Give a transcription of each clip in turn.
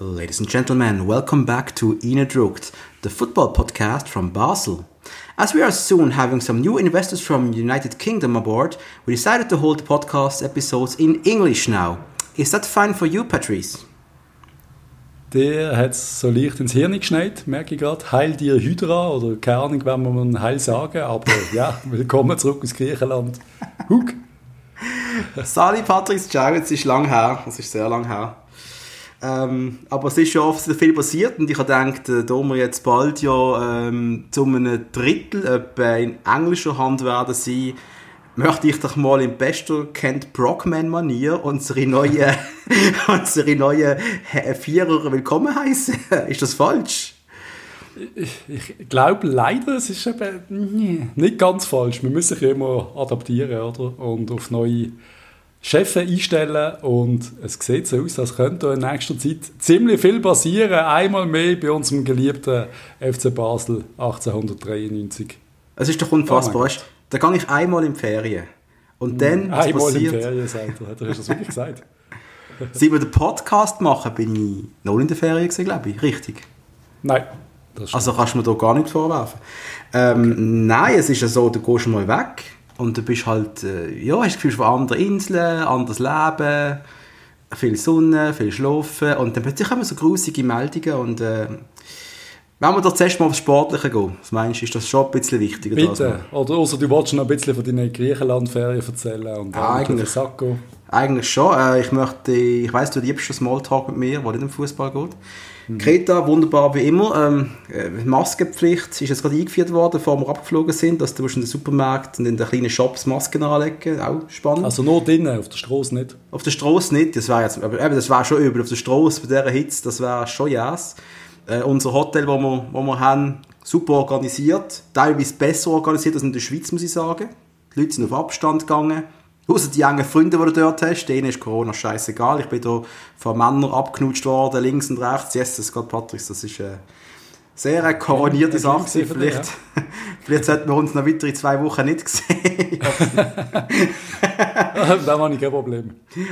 Ladies and gentlemen, welcome back to Inedrukt, the football podcast from Basel. As we are soon having some new investors from the United Kingdom aboard, we decided to hold the podcast episodes in English now. Is that fine for you, Patrice? Der hat es so leicht ins Hirn geschneit, merke ich gerade. Heil dir Hydra, oder keine Ahnung, wenn man Heil sagen, aber ja, willkommen zurück aus Griechenland. Hug! Sali, Patrice, ciao, es ist lang her, es ist sehr lang her. Ähm, aber es ist schon oft viel passiert und ich habe gedacht, da wir jetzt bald ja ähm, zu einem Drittel etwa in englischer Hand werden sein, möchte ich doch mal in bester Kent Brockman-Manier unsere neue, unsere neue Vierer willkommen heißen. ist das falsch? Ich, ich glaube leider, es ist eben nicht ganz falsch. Wir müssen sich immer adaptieren oder? und auf neue Chefs einstellen und es sieht so aus, als könnte in nächster Zeit ziemlich viel passieren. Einmal mehr bei unserem geliebten FC Basel 1893. Es ist doch unfassbar. Oh da gehe ich einmal in die Ferien. Und dann, was einmal passiert? in Ferien, sagt er. Hat er das wirklich gesagt? Seit wir den Podcast machen, bin ich noch in der Ferien gewesen, glaube ich. Richtig? Nein. Also kannst du mir da gar nichts vorwerfen. Ähm, okay. Nein, es ist ja so, du gehst mal weg und du bist halt, äh, ja, hast das Gefühl von anderen Inseln, anderes Leben, viel Sonne, viel Schlafen und dann plötzlich wir so grusige Meldungen und äh, wenn wir doch zuerst mal aufs Sportliche gehen, was meinst du, ist das schon ein bisschen wichtiger? Bitte, oder außer du wolltest noch ein bisschen von deinen Griechenland-Ferien erzählen und ja, eigentlich, eigentlich schon, äh, ich möchte, ich weiss, du liebst schon Smalltalk mit mir, wo nicht um Fußball geht. Mhm. Kreta, wunderbar wie immer. Ähm, äh, Maskenpflicht ist jetzt gerade eingeführt worden, bevor wir abgeflogen sind, dass du in den Supermärkten und in den kleinen Shops Masken anlegen Auch spannend. Also nur drinnen, auf der Straße nicht? Auf der Straße nicht. Das wäre jetzt, aber eben, das wäre schon übel. Auf der Straße bei dieser Hitze, das wäre schon yes. Äh, unser Hotel, wo wir, wo wir haben, super organisiert. Teilweise besser organisiert als in der Schweiz, muss ich sagen. Die Leute sind auf Abstand gegangen. Außer die engen Freunde, die du dort hast, denen ist Corona scheißegal. Ich bin da von Männern abgenutscht worden, links und rechts. Yes, das geht, Patrick, das ist eine sehr eine koronierte ja, Sache. Vielleicht, ja. vielleicht sollten wir uns noch weitere zwei Wochen nicht sehen. da habe ich kein Problem.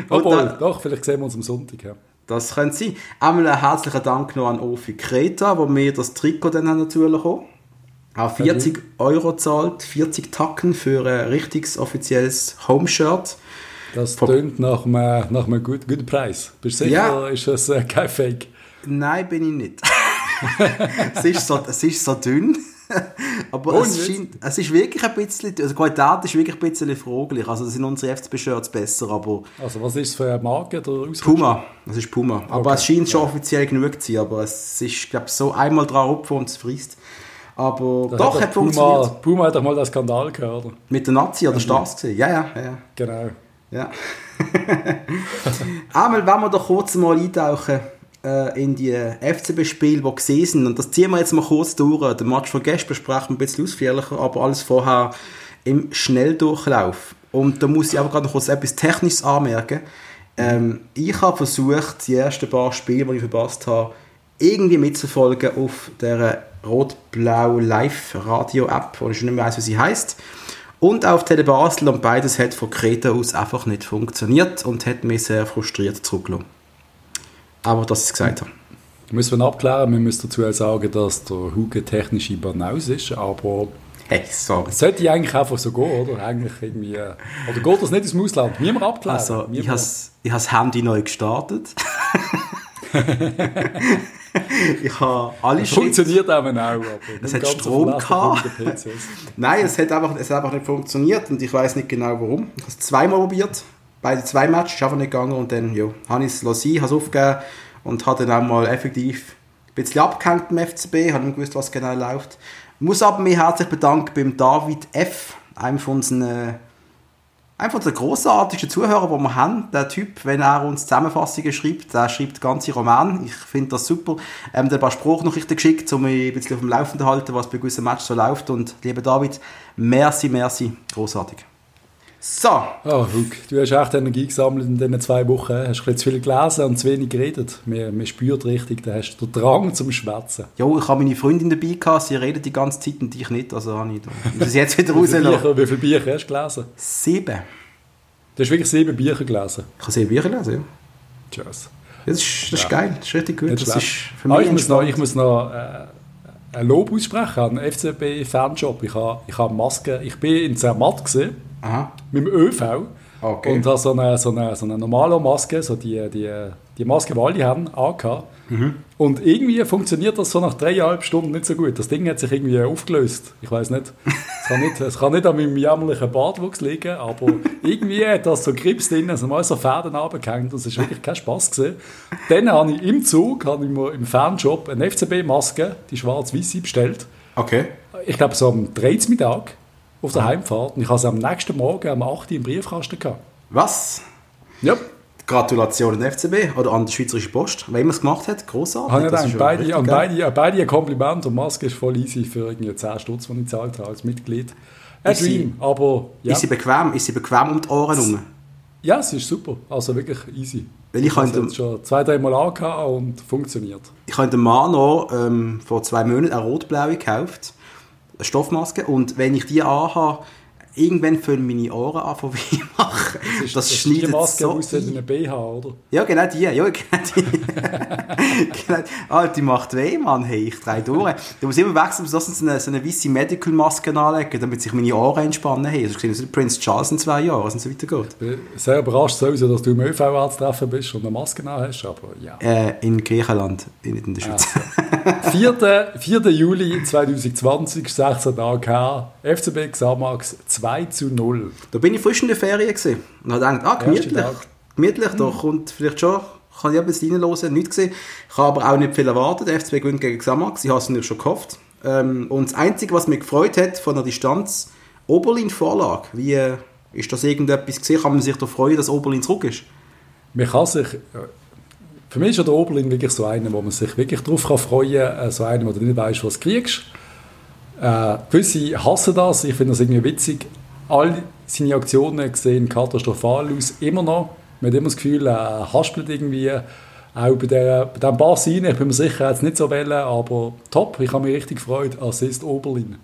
Obwohl, dann, doch, vielleicht sehen wir uns am Sonntag. Ja. Das könnte sein. Einmal einen herzlichen Dank noch an Ofi Kreta, wo mir das Trikot dann natürlich bekommen auch 40 okay. Euro zahlt, 40 Tacken für ein richtiges offizielles Home-Shirt. Das klingt nach einem, nach einem guten, guten Preis. Bist du sicher, ja. ist das äh, kein Fake? Nein, bin ich nicht. es, ist so, es ist so dünn. Aber oh, es, scheint, es ist wirklich ein bisschen, also die Qualität ist wirklich ein bisschen fraglich. Also sind unsere FCB-Shirts besser, aber... Also was ist es für eine Marke? Puma, das ist Puma. Aber okay. es scheint schon offiziell genug zu sein, aber es ist, glaube so einmal dran rupfen und es frisst. Aber das doch, hat, hat Puma, funktioniert. Puma hat doch mal den Skandal gehört. Mit der Nazi oder Stars gesehen? Ja, ja, ja. Genau. Ja. Einmal, wenn wir doch kurz mal eintauchen äh, in die FCB-Spiele, die gesehen sind. Und das ziehen wir jetzt mal kurz durch. Den Match von gestern besprechen wir ein bisschen ausführlicher, aber alles vorher im Schnelldurchlauf. Und da muss ich aber gerade noch kurz etwas Technisches anmerken. Ähm, ich habe versucht, die ersten paar Spiele, die ich verpasst habe, irgendwie mitzufolgen auf der Rot-Blau Live Radio App, wo ich schon nicht mehr weiß, wie sie heißt. Und auf Tele Basel und beides hat von Kreta aus einfach nicht funktioniert und hat mich sehr frustriert zurückgelassen. Aber ich es gesagt habe. Müssen wir abklären, wir müssen dazu sagen, dass der Hugo technisch in Banaus ist, aber Hey, sorry. Das sollte eigentlich einfach so gehen, oder? Eigentlich irgendwie, äh, oder geht das nicht ins Ausland? Niemand abklären. Also, ich habe das Handy neu gestartet. ich habe alle Funktioniert eben auch. Aber es hat Strom gehabt. Nein, es hat, einfach, es hat einfach nicht funktioniert und ich weiß nicht genau warum. Ich habe es zweimal probiert. Beide zwei Matches ist einfach nicht gegangen und dann ja, habe ich es lassen, habe es aufgegeben und habe dann auch mal effektiv ein bisschen abgehängt im FCB, habe nicht gewusst, was genau läuft. Ich muss aber mich herzlich bedanken beim David F., einem von unseren äh, einfach der großartigste Zuhörer, den wir haben. Der Typ, wenn er uns Zusammenfassungen schreibt, der schreibt ganze Roman. Ich finde das super. Ähm, der ein paar Spruchnachrichten geschickt, um mich ein bisschen auf dem Laufenden zu halten, was bei gewissen Matches so läuft. Und lieber David, merci, merci, großartig. So. Oh, Huck, du hast echt Energie gesammelt in diesen zwei Wochen. Hast ein bisschen zu viel gelesen und zu wenig geredet. Man, man spürt richtig, da hast du den Drang zum Schwätzen. Ja, ich habe meine Freundin dabei gehabt, sie redet die ganze Zeit und ich nicht. Also habe ich das jetzt wieder rauslassen. Wie viele Bücher hast du gelesen? Sieben. Du hast wirklich sieben Bücher gelesen? Ich habe sieben Bücher gelesen, ja. Tschüss. Das ist, das ist ja. geil, das ist richtig gut. Das ist für mich ah, ich, muss noch, ich muss noch äh, ein Lob aussprechen an den FCB-Fanshop. Ich habe ich hab Maske, ich bin in Zermatt gesehen, mit dem ÖV. Okay. Und habe so eine, so eine, so eine normale Maske, so die, die, die Maske, die alle haben, angehabt. Mhm. Und irgendwie funktioniert das so nach dreieinhalb Stunden nicht so gut. Das Ding hat sich irgendwie aufgelöst. Ich weiß nicht. Es kann nicht, es kann nicht an meinem jämmerlichen Bartwuchs liegen, aber irgendwie hat das so Grips drin, also mal so Fäden runtergehängt. Das ist wirklich kein Spaß gewesen. Dann habe ich im Zug, habe ich mir im Fanshop eine FCB-Maske, die schwarz-weiße, bestellt. Okay. Ich glaube so am 13. Mittag auf der Heimfahrt. Und ich habe es am nächsten Morgen um 8 Uhr im Briefkasten gehabt. Was? Ja. Gratulation an FCB oder an die Schweizerische Post, wenn man es gemacht hat, großartig. Habe gedacht, beide, an beide, an beide ein Kompliment und Maske ist voll easy für irgendwie 10 Stutz, die ich gezahlt habe als Mitglied. Ein Dream, aber ja. Ist sie bequem, ist sie bequem um die Ohren herum? Ja, es ist super, also wirklich easy. Weil ich habe schon zwei, drei Mal angehabt und funktioniert. Ich habe den Mano ähm, vor zwei Monaten eine rot-blaue gekauft, Stoffmaske, und wenn ich die anhabe, irgendwann fangen meine Ohren an von weh machen. Das, ist, das, das schneidet die Maske so aus einem BH, oder? Ja, genau die. Ja, genau die. genau. Ah, die macht weh, Mann. Hey, ich drehe durch. Du musst immer wechseln, so eine, so eine weiße Medical-Maske anlegen, damit sich meine Ohren entspannen. Hey, also gesehen, so Prince Charles in zwei Jahren, und so weitergeht. Ich bin sehr überrascht sowieso, dass du im ÖV treffen bist und eine Maske hast, aber ja. Äh, in Griechenland, nicht in der Schweiz. Ja. 4. 4. Juli 2020, 16 Tage FCB Xamax 2 zu 0. Da bin ich frisch in der Ferien gewesen und habe gedacht, ah, gemütlich, gemütlich, da kommt vielleicht schon, kann ich ein bisschen reinhören, nicht gesehen. Ich habe aber auch nicht viel erwartet, der FCB gewinnt gegen Xamax, ich habe es natürlich schon gehofft. Ähm, und das Einzige, was mich gefreut hat von der Distanz, Oberlin Vorlage. Wie äh, ist das irgendetwas gesehen? Kann man sich da freuen, dass Oberlin zurück ist? Man kann sich... Äh, für mich ist der Oberlin wirklich so einer, wo man sich wirklich darauf freuen kann, äh, so einer, wo du nicht weißt, was du kriegst. Äh, gewisse hassen das, ich finde das irgendwie witzig. All seine Aktionen sehen katastrophal aus, immer noch. Man hat immer das Gefühl, er haspelt irgendwie. Auch bei, der, bei diesem Pass rein, ich bin mir sicher, jetzt nicht so wählen, aber top, ich habe mich richtig gefreut. Assist Oberlin.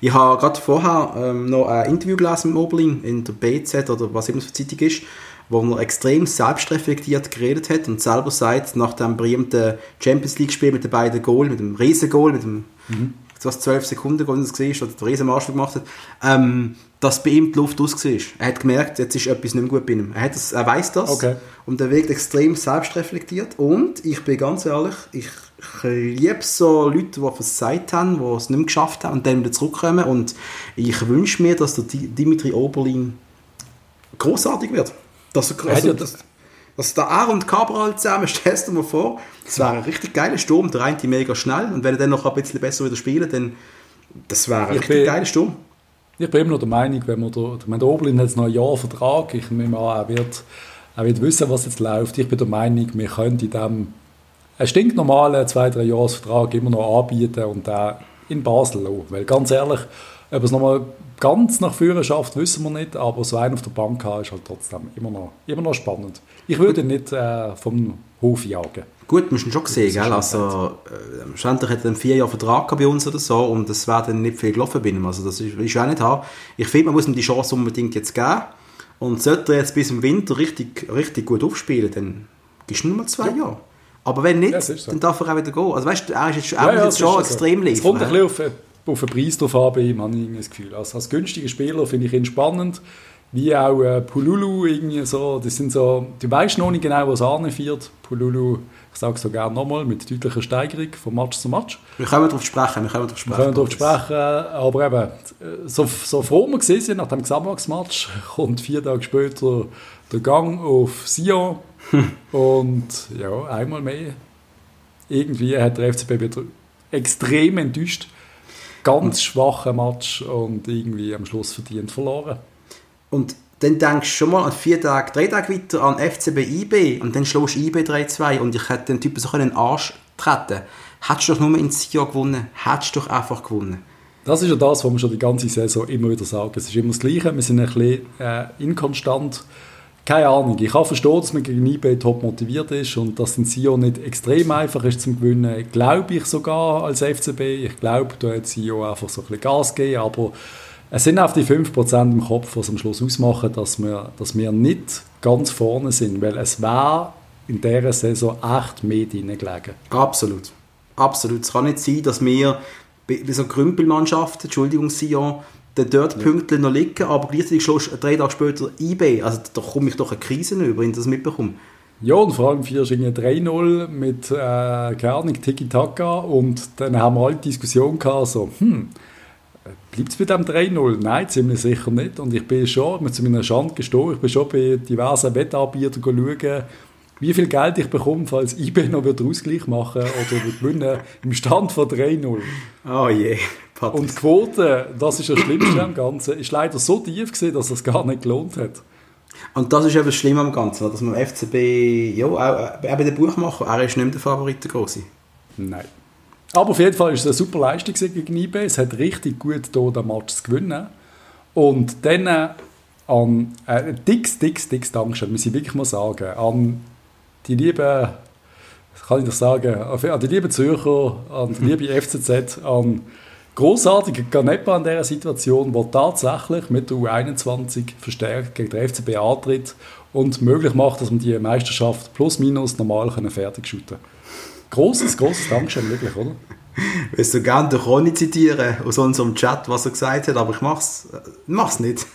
Ich habe gerade vorher ähm, noch ein Interview gelesen mit Oberlin in der BZ oder was immer für Zeitung ist, wo er extrem selbstreflektiert geredet hat und selber sagt, nach dem berühmten Champions League-Spiel mit den beiden Goal, mit dem Riesen-Goal, mit dem mhm was 12 Sekunden, als er es oder den Riesenmarsch gemacht hat, ähm, dass bei ihm die Luft aus war. Er hat gemerkt, jetzt ist etwas nicht mehr gut bei ihm. Er, hat das, er weiß das okay. und er wirkt extrem selbstreflektiert und ich bin ganz ehrlich, ich, ich liebe so Leute, die versagt haben, die es nicht mehr geschafft haben und dann wieder zurückkommen und ich wünsche mir, dass der Dimitri Oberlin großartig wird. Dass er, also, dass, dass der A und Cabral zusammen, stellst du mir vor, das wäre ein richtig geiler Sturm, der eine mega schnell und wenn er dann noch ein bisschen besser wieder spielen, dann das wäre ein ich richtig bin, geiler Sturm. Ich bin immer noch der Meinung, wenn man der, der, der Oberlin hat jetzt noch ein Jahr Vertrag, ich nehme an, er wird, er wird wissen, was jetzt läuft. Ich bin der Meinung, wir können in diesem einen stinknormalen zwei, drei Jahresvertrag immer noch anbieten und den in Basel lassen. Weil ganz ehrlich, ob es nochmal ganz nach vorne schafft, wissen wir nicht, aber so einen auf der Bank haben ist halt trotzdem immer noch, immer noch spannend. Ich würde nicht äh, vom Hof jagen. Gut, musst du schon sehen, gell? Also, äh, schlussendlich hat er einen vier Jahre Vertrag bei uns oder so und das wäre dann nicht viel gelaufen bei ihm. Also, das will ich auch nicht haben. Ich finde, man muss ihm die Chance unbedingt jetzt geben. Und sollte er jetzt bis im Winter richtig, richtig gut aufspielen, dann gibst du nur mal zwei ja. Jahre. Aber wenn nicht, ja, so. dann darf er auch wieder gehen. Also weißt du, er ist jetzt, ja, er ja, jetzt schon extrem liefern. Es kommt ein bisschen auf, äh, auf den Preis drauf an bei ihm, habe ich das Gefühl. Also als günstiger Spieler finde ich ihn spannend, wie auch äh, Pululu irgendwie so, das sind so, du weißt noch nicht genau, was anführt. Pululu, ich sage es so gerne nochmal, mit deutlicher Steigerung von Match zu Match. Wir können darauf sprechen, wir können darauf sprechen. Wir können darauf sprechen, aber eben, so, so froh wir sind nach dem Gesamtmax-Match, kommt vier Tage später der Gang auf Sion und ja, einmal mehr. Irgendwie hat der FCB wieder extrem enttäuscht ganz schwacher Match und irgendwie am Schluss verdient verloren. Und dann denkst du schon mal an vier Tage, drei Tage weiter an FCB IB und dann schlägst du IB 3-2 und ich hätte den Typen so in den Arsch treten Hättest du doch nur in Sion gewonnen, hättest du doch einfach gewonnen. Das ist ja das, was wir schon die ganze Saison immer wieder sagen. Es ist immer das Gleiche, wir sind ein bisschen äh, inkonstant keine Ahnung. Ich kann verstehen, dass man gegen eBay top motiviert ist und dass in Sion nicht extrem einfach ist zum Gewinnen. Glaube ich sogar als FCB. Ich glaube, da hat Sion einfach so ein bisschen Gas gegeben, aber es sind auch die 5% im Kopf, was am Schluss ausmachen, dass wir, dass wir nicht ganz vorne sind, weil es wäre in dieser Saison echt mehr drin gelegen. Absolut. Absolut. Es kann nicht sein, dass wir bei so Krümpelmannschaften, Entschuldigung, Sion, dann dort ja. Punkte noch liegen, aber gleichzeitig schlägst du drei Tage später IB. Also da komme ich doch eine Krise über, wenn ich das mitbekomme. Ja, und vor allem 4 3-0 mit, äh, keine Ahnung, Tiki-Taka und dann haben wir alle die Diskussion gehabt, so, hm, bleibt es bei dem 3-0? Nein, ziemlich sicher nicht. Und ich bin schon, mit zu meiner Schande gestehen, ich bin schon bei diversen Wettanbietern schauen, wie viel Geld ich bekomme, falls IB noch wieder Ausgleich machen oder gewinnen im Stand von 3-0. Oh je. Patrick. Und die Quote, das ist das Schlimmste am Ganzen, ist leider so tief gewesen, dass es gar nicht gelohnt hat. Und das ist eben das Schlimme am Ganzen, dass man FCB, ja, auch, auch bei den Buchmacher, er ist nicht mehr der Favorit der Große. Nein. Aber auf jeden Fall ist es eine super Leistung gegen IB. Es hat richtig gut hier den Match zu gewinnen. Und dann äh, an äh, dicks, dicks, dicks Dankeschön, muss ich wirklich mal sagen, an die lieben, kann ich das sagen, an die lieben Zürcher, an die liebe FCZ, an großartige Ganepa in dieser Situation, der tatsächlich mit der U21 verstärkt gegen den FCB antritt und möglich macht, dass man die Meisterschaft plus minus normal fertig shooten kann. Großes, großes Dankeschön, wirklich, oder? Willst du gerne den Ronny zitieren aus unserem Chat, was er gesagt hat, aber ich mach's, mach's nicht.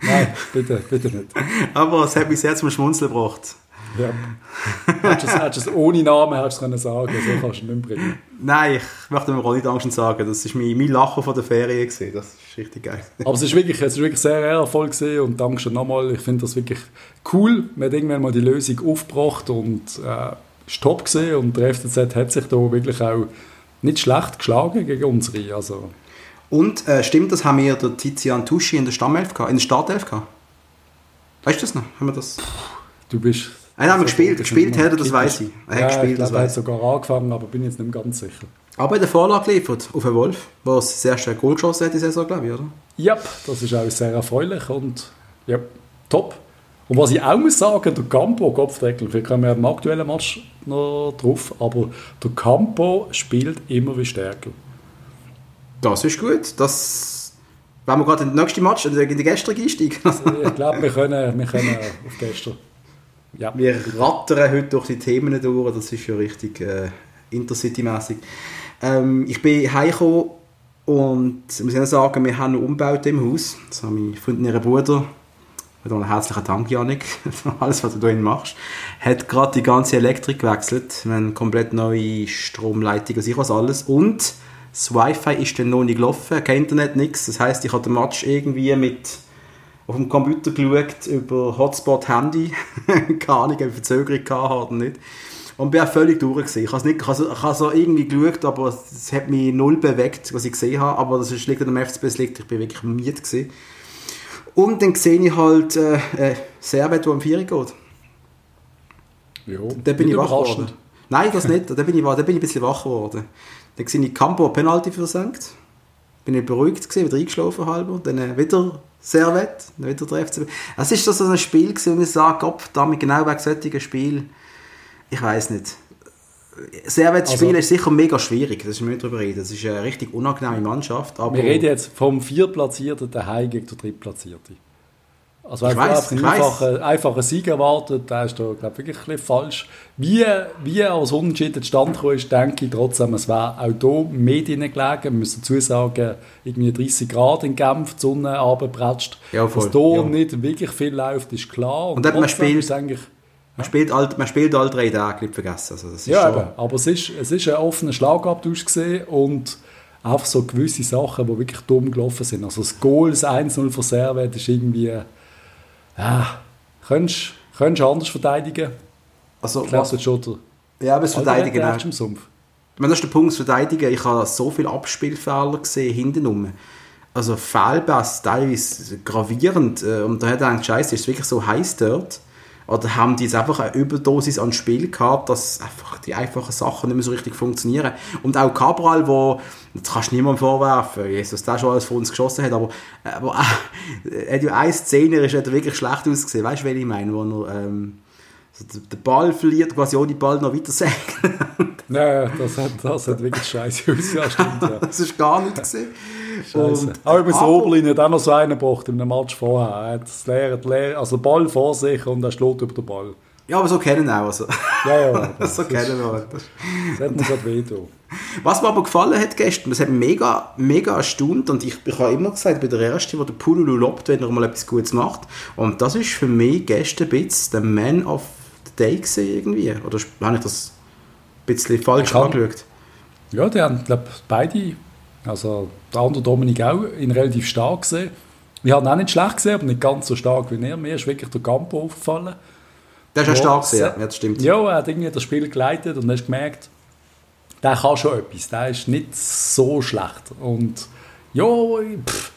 Nein, bitte, bitte nicht. aber es hat mich sehr zum Schmunzeln gebracht. Ja. Hättest du es ohne Namen hättest du sagen so kannst du nicht bringen. Nein, ich möchte mir Ronny Dankeschön sagen, das war mein, mein Lachen von der Ferien, gewesen. das ist richtig geil. Aber es ist wirklich, es ist wirklich sehr ehrenvoll gewesen und Dankeschön nochmal, ich finde das wirklich cool, man hat irgendwann mal die Lösung aufgebracht und äh, ist top gewesen und der FCZ hat sich da wirklich auch nicht schlecht geschlagen gegen unsere, also... Und äh, stimmt das, haben wir der Tizian Tuschi in der Stammelf gehabt, in der Startelf gehabt? Weißt du das noch? Haben wir das... Du bist Nein, haben wir gespielt. Gespielt hat er, das weiß ich. Er hat ja, gespielt, ich glaube, er hat sogar angefangen, aber bin jetzt nicht mehr ganz sicher. Aber in der Vorlage geliefert auf den Wolf, der das erste Goal geschossen hat in der Saison, glaube ich, oder? Ja, das ist auch sehr erfreulich und ja, top. Und was ich auch muss sagen, der Campo, Kopfdeckel, wir kommen ja im aktuellen Match noch drauf, aber der Campo spielt immer wie stärker. Das ist gut. Das wenn wir gerade in den nächsten Match, in den gestrigen einsteigen. ich glaube, wir können, wir können auf gestern. Ja. Wir rattern heute durch die Themen durch, das ist ja richtig äh, Intercity-mäßig. Ähm, ich bin heimgekommen und muss sagen, wir haben Umbauten im Haus. Das haben meine Freundin und ihr Bruder, mit einem herzlichen Dank, Janik, für alles, was du hier machst, hat gerade die ganze Elektrik gewechselt. Wir haben komplett neue Stromleitungen, ich was alles. Und das Wi-Fi ist dann noch nicht gelaufen, kein Internet, nichts. Das heisst, ich habe den Match irgendwie mit auf dem Computer geschaut über Hotspot Handy. Keine Ahnung, ob ich Verzögerung hatte oder nicht. Und bin auch völlig durch. Gewesen. Ich habe nicht, ich habe, ich habe so irgendwie geschaut, aber es hat mich null bewegt, was ich gesehen habe. Aber das liegt an dem FCB, es liegt, ich bin wirklich müde gewesen. Und dann sehe ich halt äh, äh, Servet, der am 4 geht. Jo, da bin ich wach geworden. Nein, das nicht. Da bin ich, da bin ich ein bisschen wach geworden. Dann sehe ich Campo Penalty versenkt. Bin ich beruhigt gewesen, wieder eingeschlafen halber. Dann äh, wieder Servet, wieder der FCB. Es ist so ein Spiel gewesen, wo ich sage, Gott, damit genau wegen solchen Spiel, ich weiß nicht. Servet also, spielen ist sicher mega schwierig, das ist mir darüber reden. Das ist eine richtig unangenehme Mannschaft. Wir reden jetzt vom Viertplatzierten daheim gegen den Drittplatzierten. Also ich weiß, ich einfach, einen einfachen Sieg erwartet, der ist da, glaube ich, wirklich ein falsch. Wie, wie als Unentschieden zustande ist, denke ich trotzdem, es wäre auch hier Medien gelegen. Wir müssen dazu sagen, irgendwie 30 Grad in Genf, die Sonne runterbretscht. Ja, voll. Dass hier ja. nicht wirklich viel läuft, ist klar. Und, Und man spielt, eigentlich, man, spielt all, man spielt alle drei Tage, nicht vergessen. Also das ist ja, schon... aber es ist, es ist ein offener Schlagabtausch gesehen und einfach so gewisse Sachen, die wirklich dumm gelaufen sind. Also das Goal, das 1-0 von Servet ist irgendwie ja, könntest du anders verteidigen? Also, ich glaube, schon der ja, aber das Verteidigen auch. Im Sumpf. Wenn das ist der Punkt, das Verteidigen. Ich habe so viele Abspielfehler gesehen hinten Also Fehlpass, teilweise gravierend. Äh, und da hat er gedacht, scheiße, ist es wirklich so heiß dort? Oder haben die jetzt einfach eine Überdosis an Spiel gehabt, dass einfach die einfachen Sachen nicht mehr so richtig funktionieren? Und auch Cabral, wo, das kannst du niemandem vorwerfen, Jesus, der schon alles vor uns geschossen hat, aber, aber äh, hat ja eine Szene, ist hat wirklich schlecht ausgesehen. Weißt du, welche ich meine? Wo er, ähm, den Ball verliert, quasi ohne Ball noch weiter sägen. Nein, das hat, das hat wirklich scheiße ausgesehen. Ja. das ist gar nicht gesehen. Und, aber über Oberlin hat auch noch so einen gebracht in einem Match vorher. Er hat das leere, leere, also Ball vor sich und er schlägt über den Ball. Ja, aber so kennen wir auch. Also. Ja, ja. Das so kennen wir. Das, das hat mir gerade weh Was mir aber gefallen hat gestern, das hat mich mega, mega erstaunt und ich, ich habe immer gesagt, ich bin der Erste, der den Pululu lobt, wenn er mal etwas Gutes macht. Und das ist für mich gestern ein bisschen der Man of the Day gewesen, irgendwie. Oder habe ich das ein bisschen falsch angeschaut? Ja, die haben, glaube beide, also der andere Dominik auch, ihn relativ stark gesehen. Ich habe ihn auch nicht schlecht gesehen, aber nicht ganz so stark wie er. Mir ist wirklich der Campo aufgefallen. Der ist ja stark gesehen, ja, das stimmt. Ja, er hat irgendwie das Spiel geleitet und hast gemerkt, der kann schon etwas, der ist nicht so schlecht. Und ja, pff,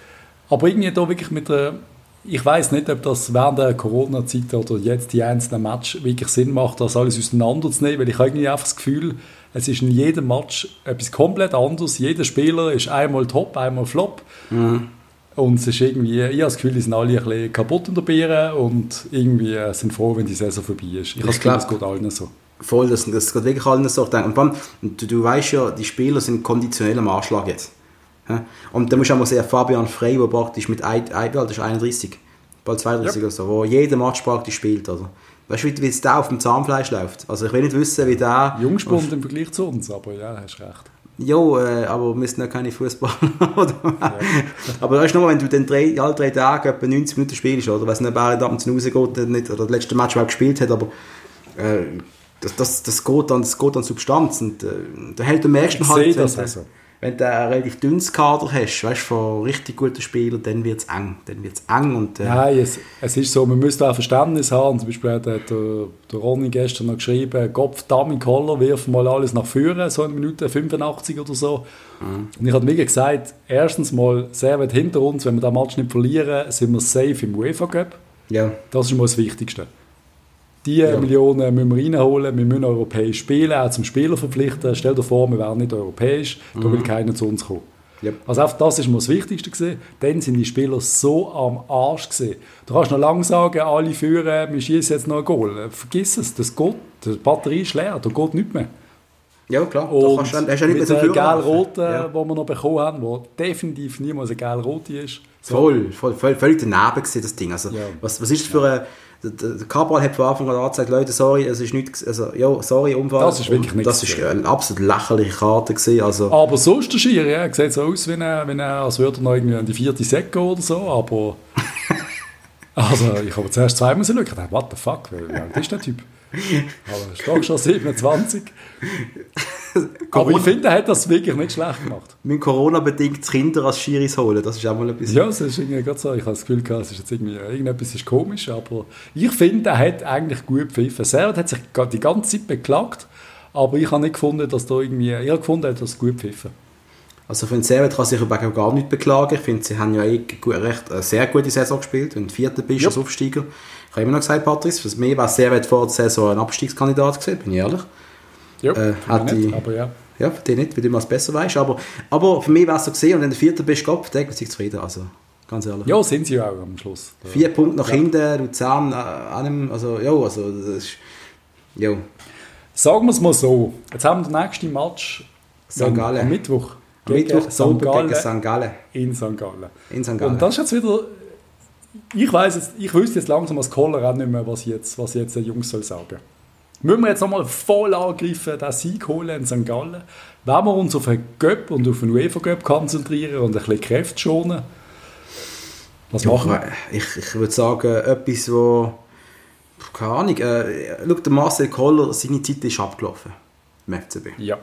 aber irgendwie da wirklich mit der, ich weiß nicht, ob das während der Corona-Zeit oder jetzt die einzelnen Match wirklich Sinn macht, das alles auseinanderzunehmen, weil ich habe irgendwie einfach das Gefühl, es ist in jedem Match etwas komplett anderes. Jeder Spieler ist einmal top, einmal flop. Mhm. Und es ist irgendwie, ich habe das Gefühl, die sind alle ein bisschen kaputt in der Birne und irgendwie sind froh, wenn die Saison vorbei ist. Ich, ich habe das Gefühl, es geht allen so. Voll, das, das geht wirklich allen so. Und dann, du, du weißt ja, die Spieler sind konditionell am Anschlag jetzt. Und da musst du auch mal sehen, Fabian Frey, der praktisch mit Eidwald, das ist 31, bald 32 yep. oder so, wo jeder Match praktisch spielt. Also. Weißt du, wie es da auf dem Zahnfleisch läuft? Also ich will nicht wissen, wie der... Jungspund im Vergleich zu uns, aber ja, hast recht. Jo, äh, aber wir sind ja keine Fußballer. ja. aber weißt du noch, wenn du dann drei, alle drei Tage etwa 90 Minuten spielst, oder was nicht Bär ab und zu rausgeht, nicht, oder das letzte Match überhaupt gespielt hat, aber äh, das, das, das, geht dann, das geht an Substanz. Und äh, da hält am meisten halt, das also wenn du ein relativ dünnes Kader hast, weißt, von richtig guten Spielern, dann wird es eng. Dann wird's eng und, äh Nein, es, es ist so, man müsste auch Verständnis haben. Zum Beispiel hat der, der Ronny gestern noch geschrieben, Kopf, Dummy, Koller, wirf mal alles nach vorne, so in Minute 85 oder so. Mhm. Und ich habe mir gesagt, erstens mal, sehr weit hinter uns, wenn wir den Match nicht verlieren, sind wir safe im UEFA Cup. Ja. Das ist mal das Wichtigste. Die ja. Millionen müssen wir reinholen, wir müssen europäisch spielen, auch zum Spieler verpflichten. Stell dir vor, wir wären nicht europäisch, mhm. da will keiner zu uns kommen. Yep. Also auf das ist mir das Wichtigste gewesen. Dann sind die Spieler so am Arsch gewesen. Du kannst noch lange sagen, alle führen, wir schießen jetzt noch ein Goal. Vergiss es, das geht, die Batterie ist leer, da geht nichts mehr. Ja, klar. Und da kannst du, hast du nicht mit der gelb-roten, ja. die wir noch bekommen haben, der definitiv niemals eine gelb-rote ist. So. Voll, voll, voll, völlig daneben gewesen, das Ding. Also, ja. was, was ist das für ein der Kabal hat von Anfang an gesagt, Leute, sorry, es ist nicht, also, ja, sorry, Unfall. Das ist wirklich nicht Das ist eine absolut lächerliche Karte gewesen, also. Aber sonst der Schiri, ja, sieht so aus, wie er, wenn er, als würde er noch irgendwie an die vierte Säcke oder so, aber... also, ich habe zuerst zweimal so geschaut, what the fuck, wie alt ist der Typ? Aber ist doch schon 27. Aber ich finde, er hat das wirklich nicht schlecht gemacht. Mit Corona-bedingt Kinder als Schiris holen, das ist auch mal ein bisschen... Ja, das ist irgendwie gerade so. Ich habe das Gefühl gehabt, es ist jetzt irgendwie, irgendetwas ist komisch, aber ich finde, er hat eigentlich gut gepfiffen. Servet hat sich die ganze Zeit beklagt, aber ich habe nicht gefunden, dass da irgendwie... Ich habe gefunden, er hat das gut gepfiffen. Also für den Servet kann sich überhaupt gar nicht beklagen. Ich finde, sie haben ja eh recht, eine sehr gute Saison gespielt. Du Vierter bist als Aufsteiger, ich habe immer noch gesagt, Patrice, für mich war Servet vor der Saison ein Abstiegskandidat gewesen, bin ich ehrlich. Ja, äh, hat die, aber ja. Ja, für dich nicht, weil du immer besser weißt. Aber, aber für mich war es so gesehen und wenn du Vierter bist, Gott, dann sich zufrieden. Also, ganz ehrlich. Ja, sind sie auch am Schluss. Vier Punkte nach ja. hinten, Luzern, äh, einem, also, ja, also, das ist, ja. Sagen wir es mal so, jetzt haben wir den nächsten Match am Mittwoch. Gegen Mittwoch St. Gallen, gegen St. Gallen. In St. Gallen. In St. Gallen. Und das ist jetzt wieder ich weiß jetzt, ich wüsste jetzt langsam als Koller auch nicht mehr, was jetzt, was jetzt der Jungs soll sagen. Müssen wir jetzt nochmal voll angreifen, den Sieg holen in St. Gallen? Wenn wir uns auf den Göpp und auf den UEFA Göpp konzentrieren und ein bisschen Kräfte schonen? Was machen wir? Ich, ich würde sagen, etwas, wo keine Ahnung, äh, schau, der Marcel Koller, seine Zeit ist abgelaufen im FCB. Ja.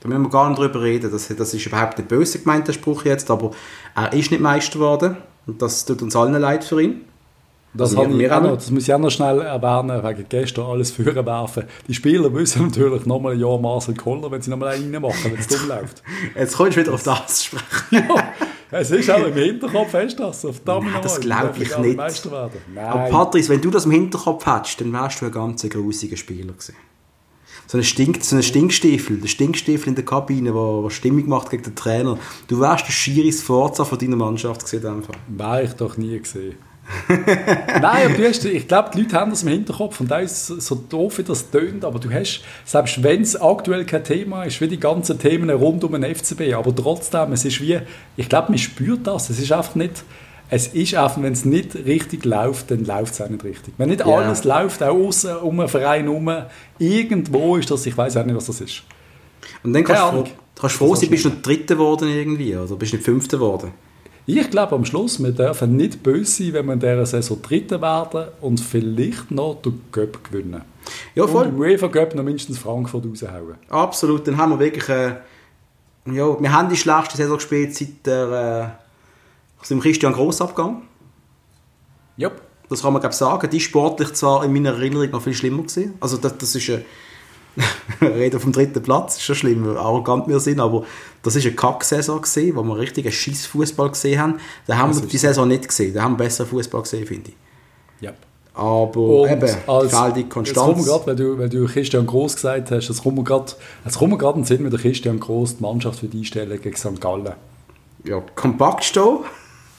Da müssen wir gar nicht drüber reden, das, das ist überhaupt nicht böse gemeint, der Spruch jetzt, aber er ist nicht Meister geworden. Und das tut uns allen leid für ihn. Das, also ich auch noch, das muss ich auch noch schnell erwähnen, wegen gestern alles führen werfen. Die Spieler müssen natürlich nochmal ein Jahr Marcel Koller, wenn sie nochmal einen reinmachen, wenn es dumm läuft. Jetzt kommst du wieder auf das sprechen. ja, es ist auch im Hinterkopf, hast du das? Auf Nein, das glaube ich nicht. Aber Patrice, wenn du das im Hinterkopf hättest, dann wärst du ein ganz grusiger Spieler gewesen. So ein, Stink, so ein Stinkstiefel, der Stinkstiefel in der Kabine, der Stimmung macht gegen den Trainer. Du wärst der Schiris Forza von deiner Mannschaft gesehen. Wäre ich doch nie gesehen. Nein, aber du hast, ich glaube, die Leute haben das im Hinterkopf und da ist so doof, wie das tönt, aber du hast, selbst wenn es aktuell kein Thema ist, wie die ganzen Themen rund um den FCB, aber trotzdem, es ist wie, ich glaube, man spürt das, es ist einfach nicht, es ist einfach, wenn es nicht richtig läuft, dann läuft es auch nicht richtig. Wenn nicht yeah. alles läuft, auch außen um einen Verein herum, irgendwo ist das, ich weiß auch nicht, was das ist. Und dann kannst du kannst froh sein, bist du nicht Dritter geworden irgendwie, oder bist du nicht Fünfter geworden? Ich glaube am Schluss, wir dürfen nicht böse sein, wenn wir in dieser Saison Dritter werden und vielleicht noch den Göpp gewinnen. Ja, voll. Und im UEFA Göpp noch mindestens Frankfurt raushauen. Absolut, dann haben wir wirklich... Äh, ja, wir haben die schlechteste Saison gespielt seit der... Äh, dem Christian Grossabgang. Ja. Das kann man glaube sagen. Die sportlich zwar in meiner Erinnerung noch viel schlimmer gewesen. Also das, das ist eine reden vom dritten Platz, ist schon schlimm, arrogant wir sind, aber das ist eine Kack-Saison wo wir richtig einen scheiß Fußball gesehen haben. Da haben das wir die Saison nicht gesehen, da haben wir besseren Fußball gesehen, finde ich. Ja. Aber Und eben, als, die Konstanz. Grad, weil, du, weil du Christian Groß gesagt hast, es kommt gerade in den Sinn, mit der Christian Groß die Mannschaft für die einstellen gegen St. Gallen. Ja, kompakt stehen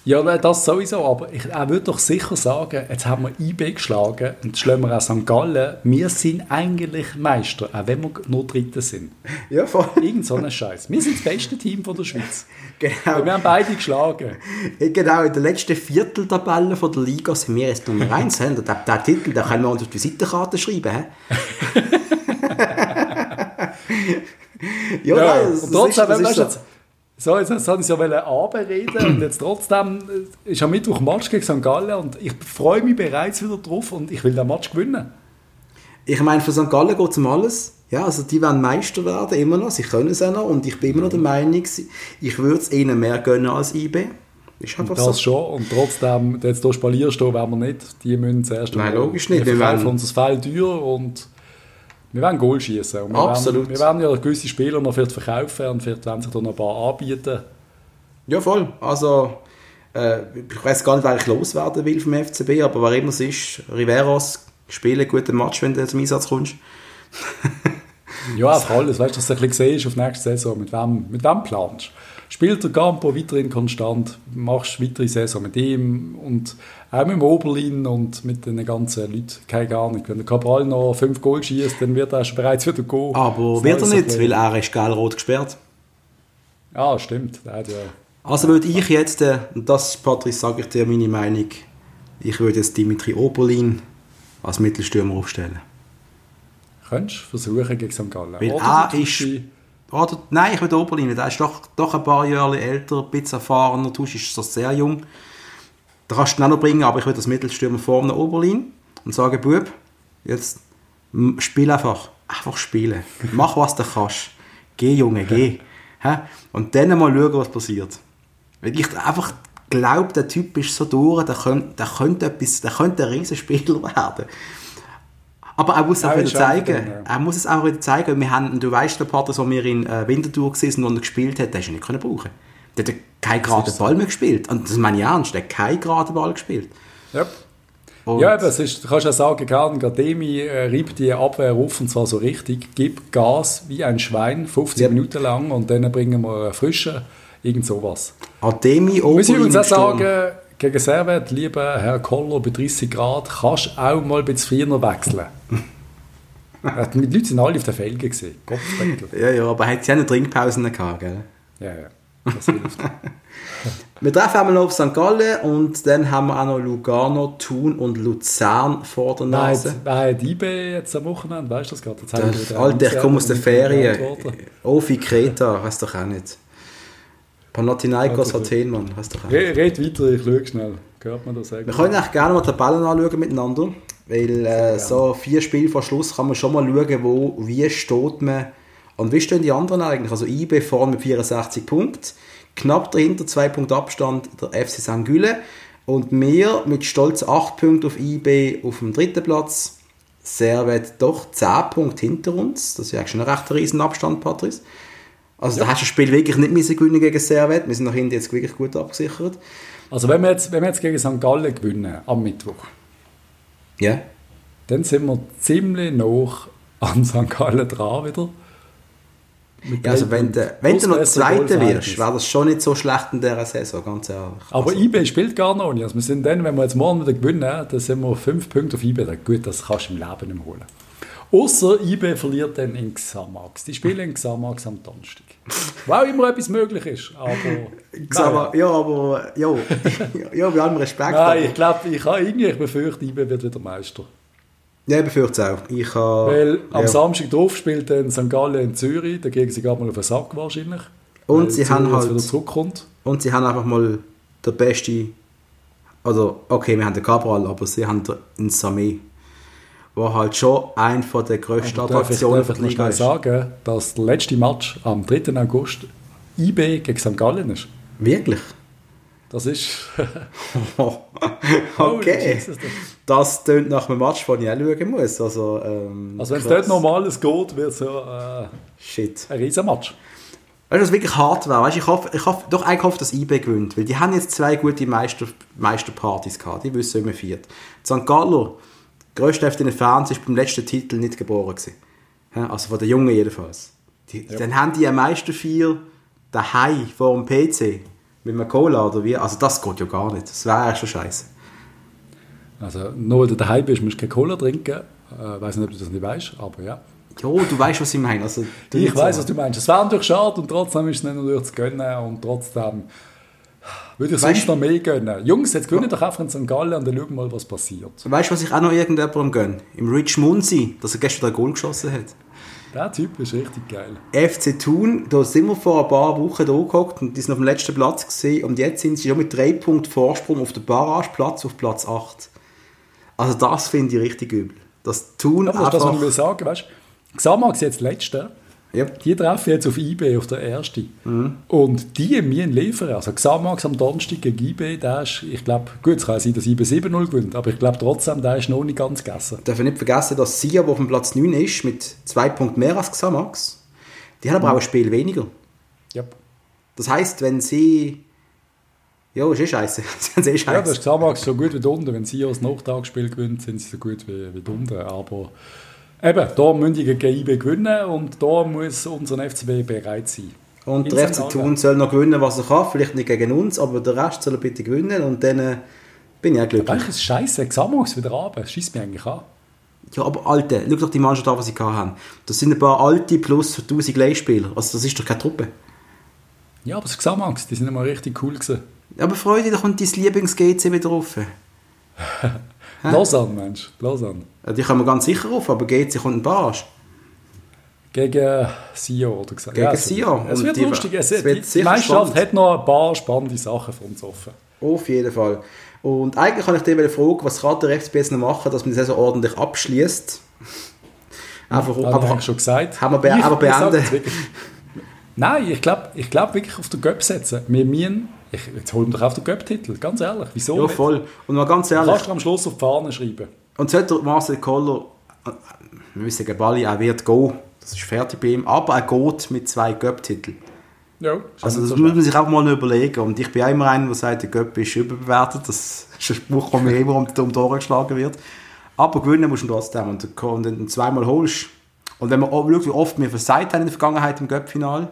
ja, das sowieso, aber ich, er würde doch sicher sagen, jetzt haben wir IB geschlagen und schlagen wir auch St. Gallen. Wir sind eigentlich Meister, auch wenn wir nur Dritte sind. Ja, voll. Irgend so ein Scheiß. Wir sind das beste Team von der Schweiz. Genau. wir haben beide geschlagen. Genau, in der letzten Vierteltabelle von der Liga sind wir jetzt Nummer 1. Den, den Titel den können wir uns auf die Seitenkarte schreiben. ja, ja, nein, das, und trotzdem, das ist, das ist so. So, jetzt, jetzt hatte ich so anbereden und jetzt trotzdem äh, ist am Mittwoch Match gegen St. Gallen und ich freue mich bereits wieder drauf und ich will den Match gewinnen. Ich meine, für St. Gallen geht es um alles. Ja, also die werden Meister werden, immer noch. Sie können es auch noch und ich bin immer noch der Meinung, ich würde es ihnen mehr gönnen als IB. Ist einfach das so. schon und trotzdem, jetzt hier spalierst du, werden wir nicht. Die müssen zuerst... Nein, logisch nicht. Wir werden unser Feld teuer und wir werden Goal schießen. Wir Absolut. Werden, wir werden ja gewisse Spieler noch vielleicht verkaufen und vielleicht werden sich da noch ein paar anbieten. Ja, voll. Also, äh, ich weiß gar nicht, wer ich loswerden will vom FCB, aber wer immer es ist, Riveros, spiele einen guten Match, wenn du zum Einsatz kommst. ja, auf alles. Weißt du, dass du ein bisschen siehst auf nächste Saison, mit wem, mit wem planst spielt der Campo weiterhin konstant, machst weitere Saison mit ihm und auch mit dem Oberlin und mit den ganzen Leuten, keine Ahnung. Wenn der Cabral noch fünf Goal schießt, dann wird er schon bereits wieder gehen. Aber wird er nicht, weil er ist gelb-rot gesperrt. Ja, stimmt. Ja. Also würde ich jetzt, äh, und das, Patrice, sage ich dir meine Meinung, ich würde jetzt Dimitri Oberlin als Mittelstürmer aufstellen. Könntest du versuchen gegen St. Gallen. Weil Oder er ist oder, nein, ich will Oberlin. Der ist doch, doch ein paar Jahre älter, ein bisschen erfahrener. Du bist so sehr jung. Da kannst du ihn auch noch bringen, aber ich will das Mittelstürmer vor einem Oberlin und sagen, Bub, jetzt spiel einfach. Einfach spielen. Mach, was du kannst. Geh, Junge, geh. Und dann mal schauen, was passiert. Weil ich einfach glaube, der Typ ist so durch, der könnte, der könnte, etwas, der könnte ein Riesenspieler werden. Aber er muss es auch wieder zeigen. Ja. Er muss es auch wieder zeigen. Wir haben, du weißt, der Partner, wo wir in äh, Winterthur gesehen und er gespielt hat, den hast du nicht können brauchen. Der hat keinen geraden Ball mehr gespielt. Und das meine ich ernst, der hat keinen geraden Ball gespielt. Ja. Und ja, aber es ist, du kannst ja sagen, Garden Gardemi äh, reibt die Abwehr auf und zwar so richtig, gibt Gas wie ein Schwein, 50 ja. Minuten lang und dann bringen wir Frische, irgend sowas. Oberlin, Muss ich übrigens auch sagen, gegen Servet, lieber Herr Koller, bei 30 Grad, kannst du auch mal ein bisschen früher wechseln. die Leute sind alle auf der Felge gesehen. Ja, ja, aber hat sie auch eine Trinkpausen gehabt, gell? Ja, ja. Das hilft. wir treffen einmal noch auf St. Gallen und dann haben wir auch noch Lugano, Thun und Luzern vor der Nase. Wer hat IB jetzt am Wochenende? Weißt du das gerade? Alter, ich komme aus der Ferien. Ofi Kreta, weißt du doch auch nicht. Panathinaikos Athen, Mann. Hast du Red, red weiter, ich schaue schnell. Hört man das sagen? Wir können eigentlich gerne mal die Tabellen anschauen miteinander. Weil äh, so vier Spiele vor Schluss kann man schon mal schauen, wo, wie steht man. Und wie stehen die anderen eigentlich? Also IB vorne mit 64 Punkten. Knapp dahinter, zwei Punkte Abstand, der FC St. Gülle. Und wir mit stolz 8 Punkten auf IB auf dem dritten Platz. Servet doch 10 Punkte hinter uns. Das ist ja schon ein recht riesen Abstand, Patrice. Also ja. da hast du das Spiel wirklich nicht müssen gewinnen gegen Servet. Wir sind nach hinten jetzt wirklich gut abgesichert. Also wenn wir jetzt, wenn wir jetzt gegen St. Gallen gewinnen am Mittwoch, ja. dann sind wir ziemlich noch an St. Gallen dran wieder. Ja, also wenn, de, wenn du noch Zweiter wirst, wäre das schon nicht so schlecht in dieser Saison, ganz ehrlich. Aber also. IB spielt gar noch nicht. Also wir sind dann, wenn wir jetzt morgen wieder gewinnen, dann sind wir fünf Punkte auf IB. Gut, das kannst du im Leben nicht holen. Außer IB verliert dann in Xamax. Die spielen in Xamax am Donnerstag. Wo auch immer etwas möglich ist. Aber, Xamax, ja, aber ja, ja, bei allem Respekt. Nein, ich glaube, ich habe irgendwie, ich befürchte, IB wird wieder Meister. Ja, ich befürchte es auch. Ich habe, Weil am ja. Samstag drauf spielt dann St. Gallen in Zürich, da gehen sie gerade mal auf den Sack wahrscheinlich. Und sie haben halt... wieder zurückkommt. Und sie haben einfach mal der beste... Also, okay, wir haben den Cabral, aber sie haben den Samé wo halt schon ein von der grössten Attraktionen der Liga ist. sagen, dass der letzte Match am 3. August IB gegen St. Gallen ist. Wirklich? Das ist... okay. Oh, das tönt nach einem Match, den ich auch schauen muss. Also, ähm, also wenn es dort normales geht, wird es ja äh, Shit. ein riesen Match. Weißt du, was wirklich hart war? Weißt, ich hoffe, ich hoffe, doch eigentlich hoffe, dass IB gewinnt, weil die haben jetzt zwei gute Meister, Meisterpartys gehabt, die wissen, wie man feiert. St. Gallo grösste FC den Fans ist beim letzten Titel nicht geboren gewesen. Also von den Jungen jedenfalls. Die, ja. Dann haben die am meisten vier daheim vor dem PC mit einem Cola oder wie. Also das geht ja gar nicht. Das wäre ja schon scheiße. Also nur weil du daheim bist, musst du keine Cola trinken. Ich äh, weiß nicht, ob du das nicht weißt, aber ja. Ja, du weißt, was ich meine. Also, ich weiß, was du meinst. Es wäre natürlich schade und trotzdem ist es nicht nur zu gönnen und trotzdem würde ich sonst noch mehr gönnen. Jungs, jetzt gönnen doch einfach in St. Gallen und dann schauen wir mal, was passiert. Weißt du, was ich auch noch irgendjemandem gönne? Im Rich Munzi, dass er gestern ein Goal geschossen hat. Der Typ ist richtig geil. FC Thun, da sind wir vor ein paar Wochen da gehockt und die sind auf dem letzten Platz gesehen und jetzt sind sie schon mit drei Punkten Vorsprung auf den Barrageplatz auf Platz 8. Also das finde ich richtig übel. Das Thun Aber einfach... Das, was ich sagen, weißt du, Xamax jetzt Letzte Yep. Die treffen jetzt auf IB, auf der ersten. Mhm. Und die müssen liefern. Also Xamax am Donnerstag gegen IB, der ist, ich glaube, gut, es kann sein, dass IB 7-0 gewinnt, aber ich glaube trotzdem, der ist noch nicht ganz gegessen. Darf ich nicht vergessen, dass Sia, der auf dem Platz 9 ist, mit zwei Punkten mehr als Xamax, die haben aber mhm. auch ein Spiel weniger. Yep. Das heisst, wenn sie... Ja, ist eh scheiße. ist eh scheiße. Ja, das ist Xamax so gut wie Dunde. Wenn sie das Nachtagsspiel gewinnt, sind sie so gut wie, wie Dunde. Aber Eben, da müssen die gegen IB gewinnen und da muss unser FCB bereit sein. Und der FC Thun soll noch gewinnen, was er kann. Vielleicht nicht gegen uns, aber der Rest soll er bitte gewinnen und dann äh, bin ich auch glücklich. Aber ist scheiße, Xamax wieder runter. Schießt mich eigentlich an. Ja, aber Alte, schau doch die Mannschaft an, was sie haben. Das sind ein paar Alte plus 1000 Leihspieler. Also das ist doch keine Truppe. Ja, aber das Xamax, die sind immer richtig cool gewesen. Aber Freude, da kommt dein Lieblings-GC wieder rauf. Lausanne, Mensch. Lausanne. Die kommen ganz sicher auf, aber GC kommt ein Barrage. Gegen Sion, oder gesagt? Gegen ja, Sion. Es wird lustig. Es, es wird die, die Meisterschaft hat noch ein paar spannende Sachen für uns offen. Auf jeden Fall. Und eigentlich kann ich dir fragen, was kann der FCB jetzt noch machen, dass man die Saison ordentlich abschließt? Einfach, ja, einfach, schon gesagt. Haben wir be aber beenden. Nein, ich glaube ich glaub wirklich auf den Göpp setzen. Wir müssen ich, jetzt holen wir doch auf den Göpp-Titel, ganz ehrlich. Wieso Ja, voll. Und mal ganz ehrlich... Kannst du am Schluss auf die Fahne schreiben. Und sollte Marcel Koller, wir wissen, Bali, er wird gehen, das ist fertig bei ihm, aber er geht mit zwei Göpp-Titeln. Ja, also das so muss man sich auch mal überlegen. Und ich bin immer einer, der sagt, der Göpp ist überbewertet. Das ist ein Spruch, der mir immer um die Tore geschlagen wird. Aber gewinnen musst du trotzdem. Und wenn du zweimal holst, und wenn man schaut, wie oft wir versagt haben in der Vergangenheit im Göpp-Final,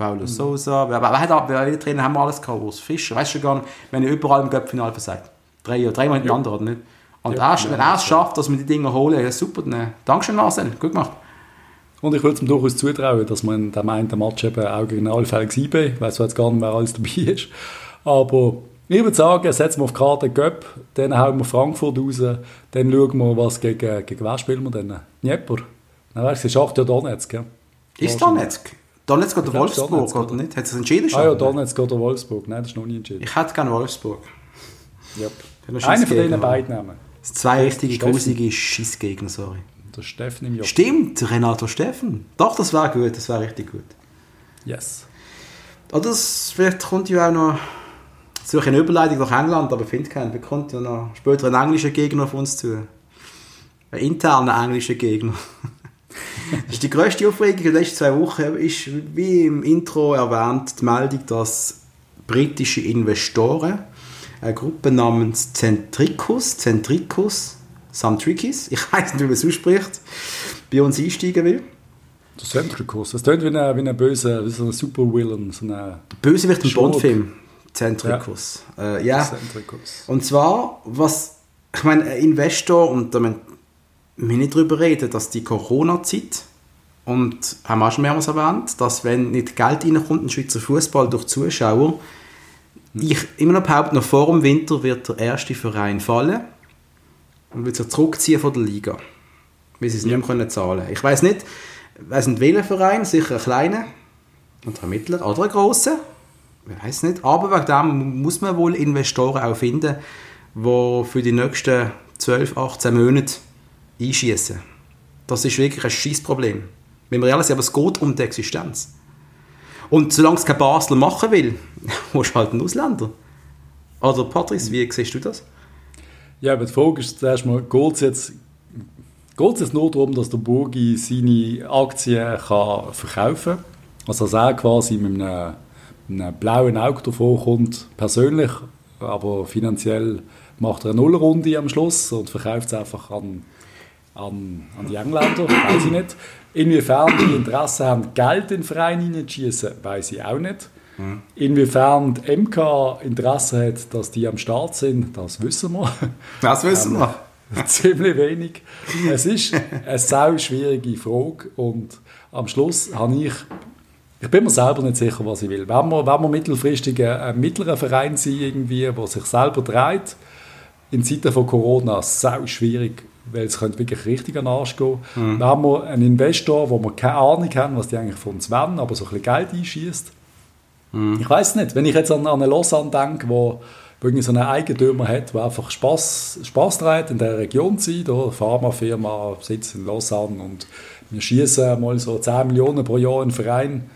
Paulo mhm. Sousa. Wer, wer, wer, wer Trainer haben wir alles gehabt? Urs Fischer. Weißt du gar nicht, wenn ihr überall im Göppfinale versagt. Drei, dreimal hintereinander, ja. oder nicht? Und ja, erst, ja, wenn er es schafft, dass wir die Dinge holen, ja super, dann Dankeschön Marcel, gut gemacht. Und ich würde es ihm durchaus zutrauen, dass man in dem einen Match eben auch gegen Alfelix IB, ich weiß jetzt gar nicht, wer alles dabei ist, aber ich würde sagen, setzen wir auf die Karte Göpp, dann hauen wir Frankfurt raus, dann schauen wir, was gegen, gegen wer spielen wir dann? Dnieper? Dann weißt du, es ist 8 Jahre Donetsk, ja? Ist Donetsk? Donetsk oder Wolfsburg, Donetsk, oder nicht? Hat es entschieden schon? Ah ja, Donetsk oder Wolfsburg. Nein, das ist noch nie entschieden. Ich hätte gerne Wolfsburg. Yep. Einer von denen beiden nehmen. Das zwei richtige grusige Schissgegner, sorry. Der Steffen im Job. Stimmt, Renato Steffen. Doch, das wäre gut, das wäre richtig gut. Yes. Oder das, vielleicht kommt ja auch noch suche eine Überleitung nach England, aber finde keinen. Wir kommt ja noch später ein englischer Gegner auf uns zu. Ein interner englischer Gegner. Das ist die grösste Aufregung der letzten zwei Wochen ist, wie im Intro erwähnt, die Meldung, dass britische Investoren eine Gruppe namens Centricus, Centricus, Samtrikis, ich weiß nicht, wie man es ausspricht, bei uns einsteigen will. Der Centricus, das klingt wie ein, wie ein böser, wie so ein Supervillain. So eine Bösewicht im Bondfilm. Centricus. Ja. Äh. Centricus. Und zwar, was, ich meine, ein Investor, und damit wir nicht darüber reden, dass die Corona-Zeit, und haben auch schon mehrmals erwähnt, dass wenn nicht Geld reinkommt in den Schweizer Fußball durch Zuschauer, ich immer noch behaupte, noch vor dem Winter wird der erste Verein fallen und wird sich zurückziehen von der Liga, weil sie es nicht mehr können zahlen. Ich weiß nicht, weiß nicht welcher Verein, sicher ein kleiner und ein mittlerer oder ein grosser, ich weiß nicht, aber wegen dem muss man wohl Investoren auch finden, die für die nächsten 12, 18 Monate einschießen. Das ist wirklich ein Scheißproblem. Wenn wir ehrlich sind, aber es geht um die Existenz. Und solange es kein Basler machen will, musst du halt einen Ausländer. Oder Patrice, wie siehst du das? Ja, aber die Frage ist zuerst mal, geht es jetzt, geht's jetzt nur darum, dass der Burgi seine Aktien kann verkaufen kann? Also dass er quasi mit einem, einem blauen Auge davon kommt, persönlich, aber finanziell macht er eine Nullrunde am Schluss und verkauft es einfach an, an, an die Engländer, weiß ich nicht. Inwiefern die Interesse haben, Geld in den Verein hineinzuschießen, weiß ich auch nicht. Mhm. Inwiefern die MK Interesse hat, dass die am Start sind, das wissen wir. Das wissen wir. Ähm, ziemlich wenig. Es ist eine sehr schwierige Frage und am Schluss habe ich ich bin mir selber nicht sicher, was ich will. Wenn wir, wenn wir mittelfristig ein mittlerer Verein sind, irgendwie, der sich selber dreht, in Zeiten von Corona sau schwierig, weil es könnte wirklich richtig an den Arsch gehen. Mhm. Dann haben wir einen Investor, wo wir keine Ahnung haben, was die eigentlich von uns wollen, aber so ein bisschen Geld einschießt. Mhm. Ich weiß nicht, wenn ich jetzt an, an eine Lausanne denke, wo irgendwie so einen Eigentümer hat, der einfach Spaß, Spaß trägt, in der Region zu sein, da, Pharmafirma sitzt in Lausanne und wir schießen mal so 10 Millionen pro Jahr in den Verein,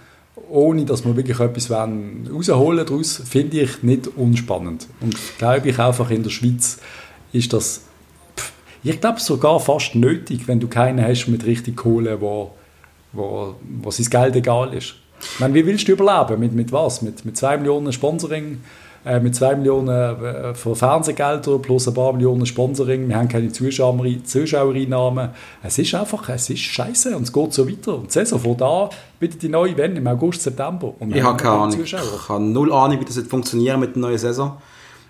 ohne dass wir wirklich etwas rausholen daraus, finde ich nicht unspannend. Und glaube ich einfach in der Schweiz ist das, ich glaube sogar fast nötig, wenn du keinen hast mit richtig Kohle, wo, wo, wo sein Geld egal ist. Ich meine, wie willst du überleben? Mit, mit was? Mit, mit 2 Millionen Sponsoring? Äh, mit 2 Millionen äh, für Fernsehgelder plus ein paar Millionen Sponsoring. Wir haben keine Zuschauer, Zuschauereinnahmen. Es ist einfach, es ist scheiße und es geht so weiter. Und die Saison von da bitte die neue Wende im August, September. ich habe keine Ahnung. Ich habe null Ahnung, wie das jetzt funktionieren mit der neuen Saison.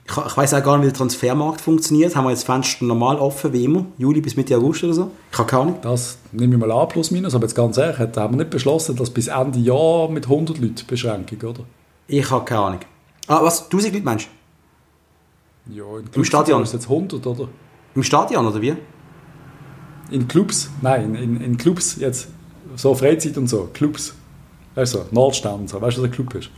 Ich, ich weiß auch gar nicht, wie der Transfermarkt funktioniert. Haben wir jetzt Fenster normal offen, wie immer? Juli bis Mitte August oder so? Ich habe keine Ahnung. Das nehme ich mal an, plus minus. Aber jetzt ganz ehrlich, haben wir nicht beschlossen, dass bis Ende Jahr mit 100 Leuten Beschränkung, oder? Ich habe keine Ahnung. Ah, was? 1000 Leute meinst du? Ja, Im Stadion? Ist jetzt 100, oder? Im Stadion, oder wie? In Clubs? Nein, in, in Clubs jetzt. So Freizeit und so. Clubs. Also, Nordstern und so. Weißt du, was ein Club ist?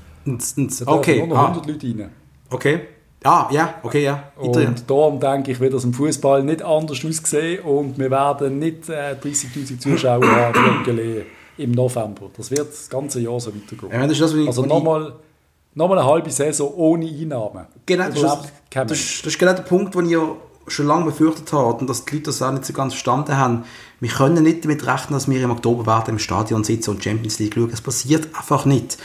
okay. Da nur noch 100 ah. Leute rein. Okay. Ah, ja, okay, ja. Und darum denke ich, wird das im Fußball nicht anders aussehen und wir werden nicht äh, 30'000 Zuschauer haben im November. Das wird das ganze Jahr so weitergehen. Ja, das das, also nochmal nochmal eine halbe Saison ohne Einnahmen. Genau, das, das, das, das, ist genau der Punkt, den ich schon lange befürchtet habe und dass die Leute das auch nicht so ganz verstanden haben. Wir können nicht damit rechnen, dass wir im Oktober werden im Stadion sitzen und Champions League schauen. Es passiert einfach nicht.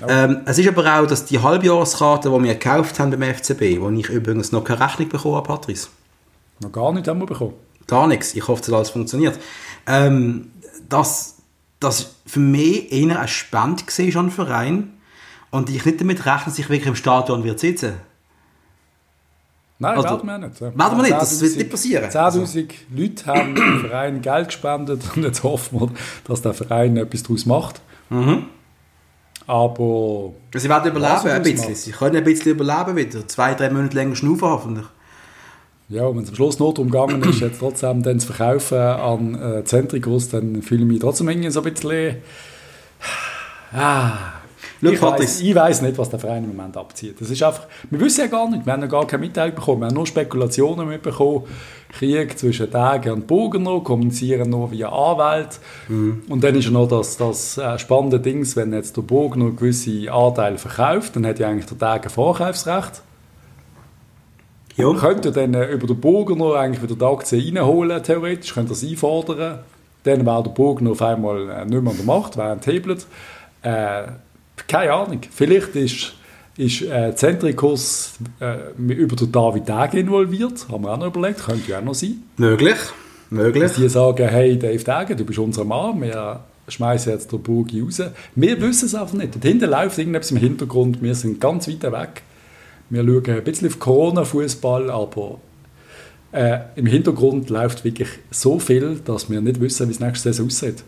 Okay. Ähm, es ist aber auch, dass die Halbjahreskarte, die wir gekauft haben beim FCB, wo ich übrigens noch keine Rechnung bekommen habe, Patrice. Noch gar nicht haben wir bekommen. Gar nichts. Ich hoffe, dass alles funktioniert. Ähm, dass das für mich eher ein Spend war an Verein und ich nicht damit rechne, dass ich wirklich im Stadion wird sitzen Nein, also, werden wir nicht. Werden wir nicht, das wird nicht passieren. 10'000 also. Leute haben dem Verein Geld gespendet und jetzt hoffen wir, dass der Verein etwas daraus macht. Mhm. Aber... Sie werden überleben ein bisschen. Sie können ein bisschen überleben wieder. Zwei, drei Monate länger schnaufen hoffentlich. Ja, wenn es am Schluss nur darum gegangen ist, jetzt trotzdem dann zu verkaufen an äh, Zentrikus, dann fühle ich mich trotzdem irgendwie so ein bisschen... Ah, ich, weiss, ich weiss nicht, was der Verein im Moment abzieht. Das ist einfach, wir wissen ja gar nicht, wir haben ja gar keine Mitteilung bekommen, wir haben nur Spekulationen mitbekommen. Krieg zwischen Tagen und Bogener, kommunizieren nur via Anwalt. Mhm. Und dann ist ja noch das, das äh, spannende Ding, wenn jetzt der Bogener gewisse Anteile verkauft, dann hat ja eigentlich der ein Vorkaufsrecht. Ja. Könnte dann äh, über den Bogener eigentlich wieder die Aktien reinholen, theoretisch, könnte das einfordern. Dann wäre der Bogener auf einmal äh, nicht mehr an der Macht, wäre enthebelt. Äh, keine Ahnung. Vielleicht ist, ist äh, Zentrikus äh, über den David Dage involviert. Haben wir auch noch überlegt. Könnte ja auch noch sein. Möglich. Möglich. Dass die sagen, hey Dave Dage, du bist unser Mann, wir schmeißen jetzt den Burgi raus. Wir wissen es einfach nicht. Dahinter läuft irgendetwas im Hintergrund. Wir sind ganz weit weg. Wir schauen ein bisschen auf Corona-Fußball, aber äh, im Hintergrund läuft wirklich so viel, dass wir nicht wissen, wie es nächste Saison aussieht.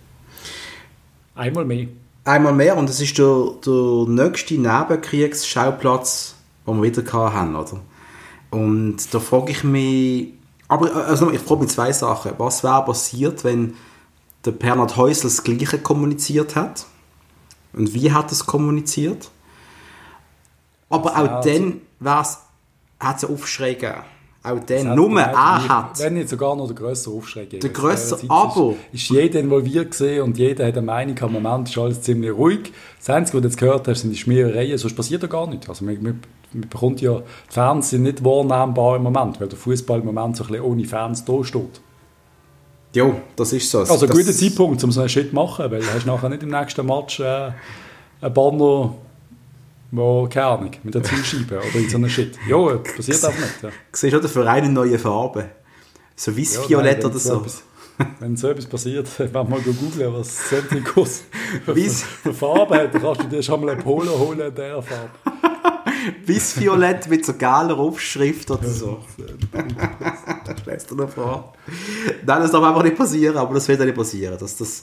Einmal mehr. Einmal mehr und es ist der, der nächste Nebenkriegsschauplatz, den wir wieder haben, oder? Und da frage ich mich, aber also ich frage mich zwei Sachen. Was wäre passiert, wenn der Bernhard Häusl das Gleiche kommuniziert hat? Und wie hat es kommuniziert? Aber auch dann hat es Aufschrei gegeben. Auch dann, nur er hat. Wenn nicht sogar noch der größere Aufschrei gegeben. Der größere, aber... Ist, ist jeder involviert gesehen und jeder hat eine Meinung, im Moment ist alles ziemlich ruhig. Das Einzige, was du jetzt gehört hast, sind die Schmierereien, sonst passiert ja gar nichts. Also man, man, man bekommt ja die Fans sind nicht wahrnehmbar im Moment, weil der Fußball im Moment so ein bisschen ohne Fans da steht. Ja, das ist so. Also ein guter Zeitpunkt, um so einen Shit zu machen, weil du hast nachher nicht im nächsten Match äh, einen Banner wo, keine Ahnung, mit der Zielscheibe oder in so einem Shit. Ja, passiert auch nicht. Ja. Siehst du, der Verein eine neue Farbe? So weiß-violett ja, oder so. Etwas, wenn so etwas passiert, wenn mal googeln, was Zentrikos für Farbe hat, dann kannst du dir schon mal ein Polo holen in dieser Farbe. Weiß-violett mit so geiler Aufschrift oder so. Stellst du dir vor? Nein, das darf einfach nicht passieren, aber das wird auch nicht passieren. Das, das,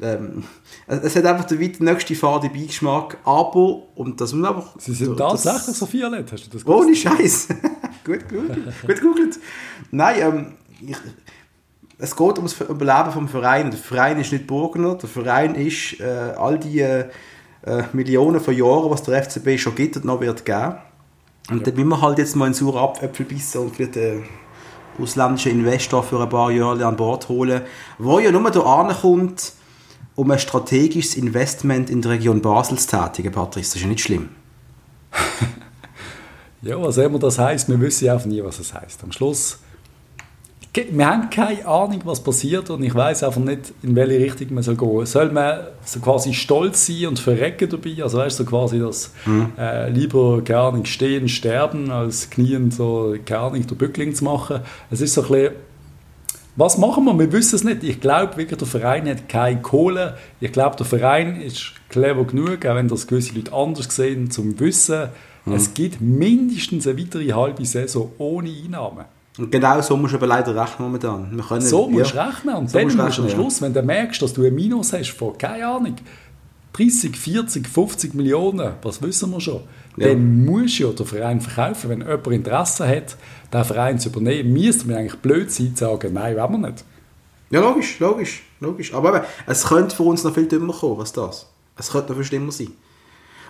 ähm, es hat einfach den weit nächsten Fahrt Beigeschmack, aber, und das muss einfach... Sie sind tatsächlich so violett, hast du das gewusst? Ohne Scheiß. gut gegoogelt. gut gegoogelt. Nein, ähm, ich, es geht um das Überleben vom Verein. Der Verein ist nicht Burgener, der Verein ist äh, all die äh, Millionen von Jahren, was der FCB schon gibt und noch wird geben. Und ja. dann müssen wir halt jetzt mal einen sauren Apfel bissen und vielleicht einen ausländischen Investor für ein paar Jahre an Bord holen, wo ja nur da ankommt, um ein strategisches Investment in der Region Basel zu tätigen, Patrice. Das ist ja nicht schlimm. ja, was immer das heißt, wir wissen ja auch nie, was es heißt. Am Schluss, wir haben keine Ahnung, was passiert und ich weiß einfach nicht, in welche Richtung man soll gehen. Soll man so quasi stolz sein und verrecken dabei? Also weißt du, so quasi das mhm. äh, lieber gar nicht stehen, sterben, als knien so gar nicht der Bückling zu machen. Es ist so ein bisschen was machen wir? Wir wissen es nicht. Ich glaube wirklich, der Verein hat keine Kohle. Ich glaube, der Verein ist clever genug, auch wenn das gewisse Leute anders sehen, zum Wissen, mhm. es gibt mindestens eine weitere halbe Saison ohne Einnahmen. Und genau so musst du aber leider rechnen momentan. Wir können, so musst du ja. rechnen. Und so dann musst du am Schluss, ja. wenn du merkst, dass du ein Minus hast von, keine Ahnung, 30, 40, 50 Millionen, was wissen wir schon, ja. dann musst du ja den Verein verkaufen. Wenn jemand Interesse hat, den Verein zu übernehmen, müsste man eigentlich blöd sein, zu sagen, nein, wollen wir nicht. Ja, logisch, logisch, logisch. Aber eben, es könnte für uns noch viel dümmer kommen als das. Es könnte noch viel schlimmer sein.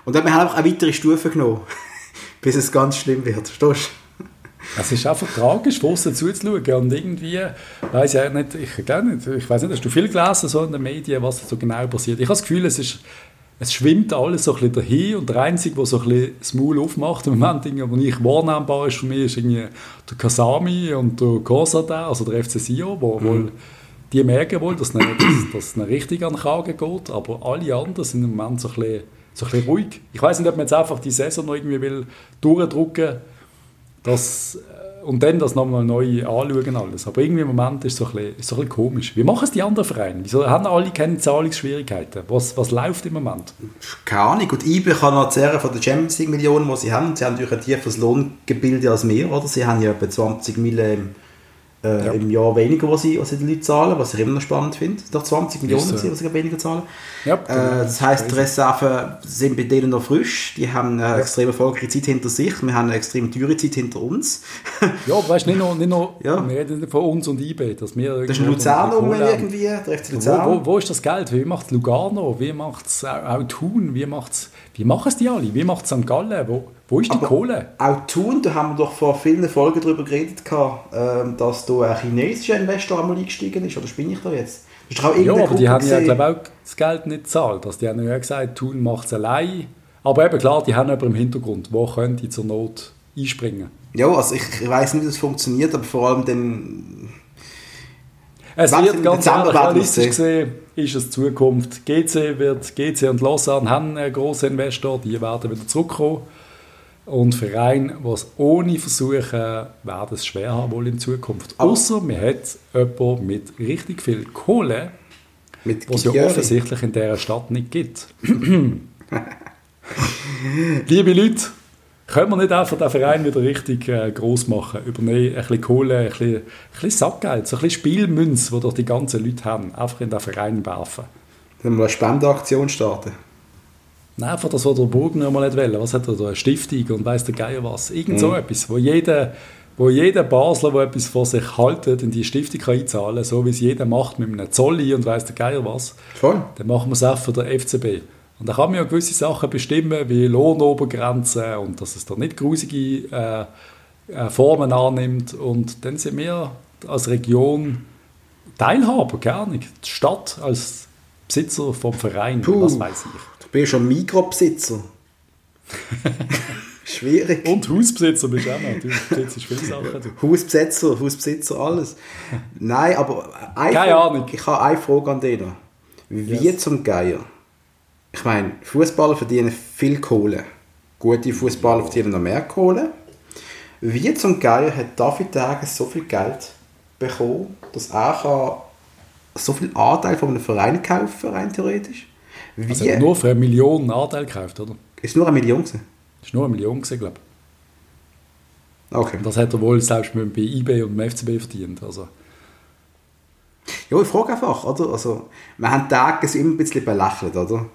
Und dann haben wir einfach eine weitere Stufe genommen, bis es ganz schlimm wird. Verstehst du? Es ist einfach tragisch, von außen zuzuschauen. Und irgendwie, weiß ich nicht, ich, nicht, ich weiß nicht, hast du viel gelesen so in den Medien, was so genau passiert? Ich habe das Gefühl, es ist es schwimmt alles so ein bisschen dahin und der Einzige, der so ein bisschen das Maul aufmacht im Moment, wo nicht wahrnehmbar ist für mich, ist irgendwie der Kasami und der Kosada, also der FC Sion, wo mhm. wohl die merken wohl, dass es dass, dass es richtig an den Kragen geht, aber alle anderen sind im Moment so ein bisschen, so ein bisschen ruhig. Ich weiß nicht, ob man jetzt einfach die Saison noch irgendwie will durchdrücken will, dass und dann das nochmal neu anschauen alles. Aber irgendwie im Moment ist es so ein bisschen, so ein bisschen komisch. Wie machen es die anderen Vereine? Wieso haben alle keine Zahlungsschwierigkeiten? Was, was läuft im Moment? Keine Ahnung. Und IBE kann noch zehren von den Champions League Millionen, die sie haben. Sie haben natürlich ein tieferes Lohngebilde als wir, oder? Sie haben ja etwa 20 Millionen äh, ja. im Jahr weniger, was sie, was sie den Leuten zahlen, was ich immer noch spannend finde. Doch 20 Millionen, so. was sie weniger zahlen. Ja, äh, das heisst, die Reserven sind bei denen noch frisch. Die haben eine ja. extrem erfolgreiche Zeit hinter sich. Wir haben eine extrem teure Zeit hinter uns. ja, weißt du, nicht nur, nicht nur ja. wir reden von uns und IB. Dass wir das ist Luzern irgendwie, der FC Luzern. Wo, wo, wo, ist das Geld? Wie macht Lugano? Wie macht es auch, auch Thun? Wie, macht's, wie machen es die alle? Wie macht St. Gallen? Wo, wo ist die Aber Kohle? Auch Thun, da haben wir doch vor vielen Folgen darüber geredet, ähm, dass da ein chinesischer Investor einmal eingestiegen ist. Oder spinne ich da jetzt? Ja, aber die haben ja, glaube auch das Geld nicht gezahlt. Also die haben ja gesagt, Thun macht es allein. Aber eben klar, die haben aber im Hintergrund, wo können die zur Not einspringen. Ja, also ich, ich weiß nicht, wie das funktioniert, aber vor allem dann... Es wird ganz ehrlich, realistisch gesehen, ist es Zukunft. GC, wird, GC und Lausanne haben einen grossen Investor, die werden wieder zurückkommen. Und Vereine, die es ohne versuchen, werden es schwer haben wohl in Zukunft. Außer man hat jemanden mit richtig viel Kohle, mit was es ja offensichtlich in dieser Stadt nicht gibt. Liebe Leute, können wir nicht einfach den Verein wieder richtig äh, groß machen? Übernehmen, ein bisschen Kohle, ein bisschen, ein bisschen Sackgeld, so ein bisschen Spielmünz, die doch die ganzen Leute haben, einfach in den Verein werfen. Dann wir eine Spendeaktion starten. Nein, einfach das, was der Burgner mal nicht wollen. Was hat er da? Eine Stiftung und weiss der Geier was. Irgend mhm. so etwas, wo jeder, wo jeder Basler, der etwas vor sich haltet, in die Stiftung kann einzahlen so wie es jeder macht mit einem Zolli und weiss der Geier was. Voll. Dann machen wir es auch für den FCB. Und da kann man ja gewisse Sachen bestimmen, wie Lohnobergrenzen und dass es da nicht grusige äh, äh, Formen annimmt. Und dann sind wir als Region Teilhaber, gerne. Die Stadt als Besitzer vom Verein, Puh, was weiß ich. Bist schon Mikrobesitzer. Schwierig. Und Hausbesitzer bist du auch noch. Du besitzt viele Sachen. Hausbesitzer, Hausbesitzer, alles. Nein, aber eine Keine Frage, Ahnung. ich habe eine Frage an dich. Wie yes. zum Geier ich meine, Fußballer verdienen viel Kohle. Gute Fußballer verdienen noch mehr Kohle. Wie zum Geier hat David Dagen so viel Geld bekommen, dass er so viel Anteil von einem Verein kaufen rein theoretisch? Wie? Also nur für eine Million Anteil gekauft, oder? Ist nur eine Million gewesen? Ist nur eine Million gewesen, glaube ich. Okay. Und das hat er wohl selbst bei IB und dem FCB verdient. Also. Ja, ich frage einfach, oder? Also, wir haben Tage immer ein bisschen belächelt, oder?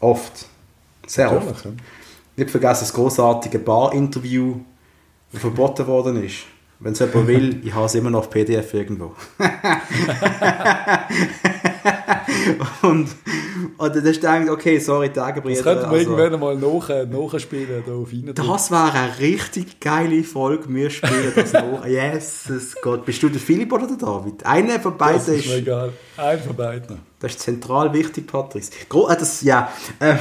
Oft. Sehr Natürlich, oft. Ja. Nicht vergessen das großartige Bar-Interview, das verboten worden ist. Wenn es jemand will, ich habe es immer noch auf PDF irgendwo. und, und dann denkt okay, sorry, Tagebrüder. Das könnten wir also, irgendwann mal nach, nachspielen. Da auf das wäre eine richtig geile Folge. Wir spielen das nach. Jesus Gott. Bist du der Philipp oder der David? Einer von beiden das ist... ist mir egal. Einer von beiden. Das ist zentral wichtig, Patrice. Gro äh, das, ja, ähm,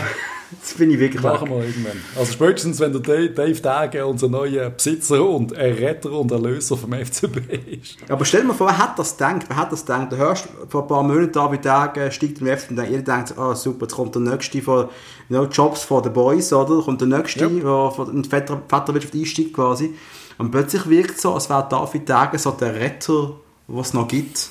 das finde ich wirklich Machen wir irgendwann. Also spätestens, wenn der Dave Dage unser neuer Besitzer und Retter und Erlöser vom FCB ist. Aber stell dir mal vor, wer hat das gedacht? Wer hat das gedacht? Du hörst vor ein paar Monaten David Dage steigt im FCB und jeder denkt, ah oh, super, jetzt kommt der nächste von no Jobs for the Boys, oder? Kommt der nächste, der yep. von der Vetter Vetternwirtschaft einsteigt quasi. Und plötzlich wirkt es so, als wäre David Dage so der Retter, was es noch gibt.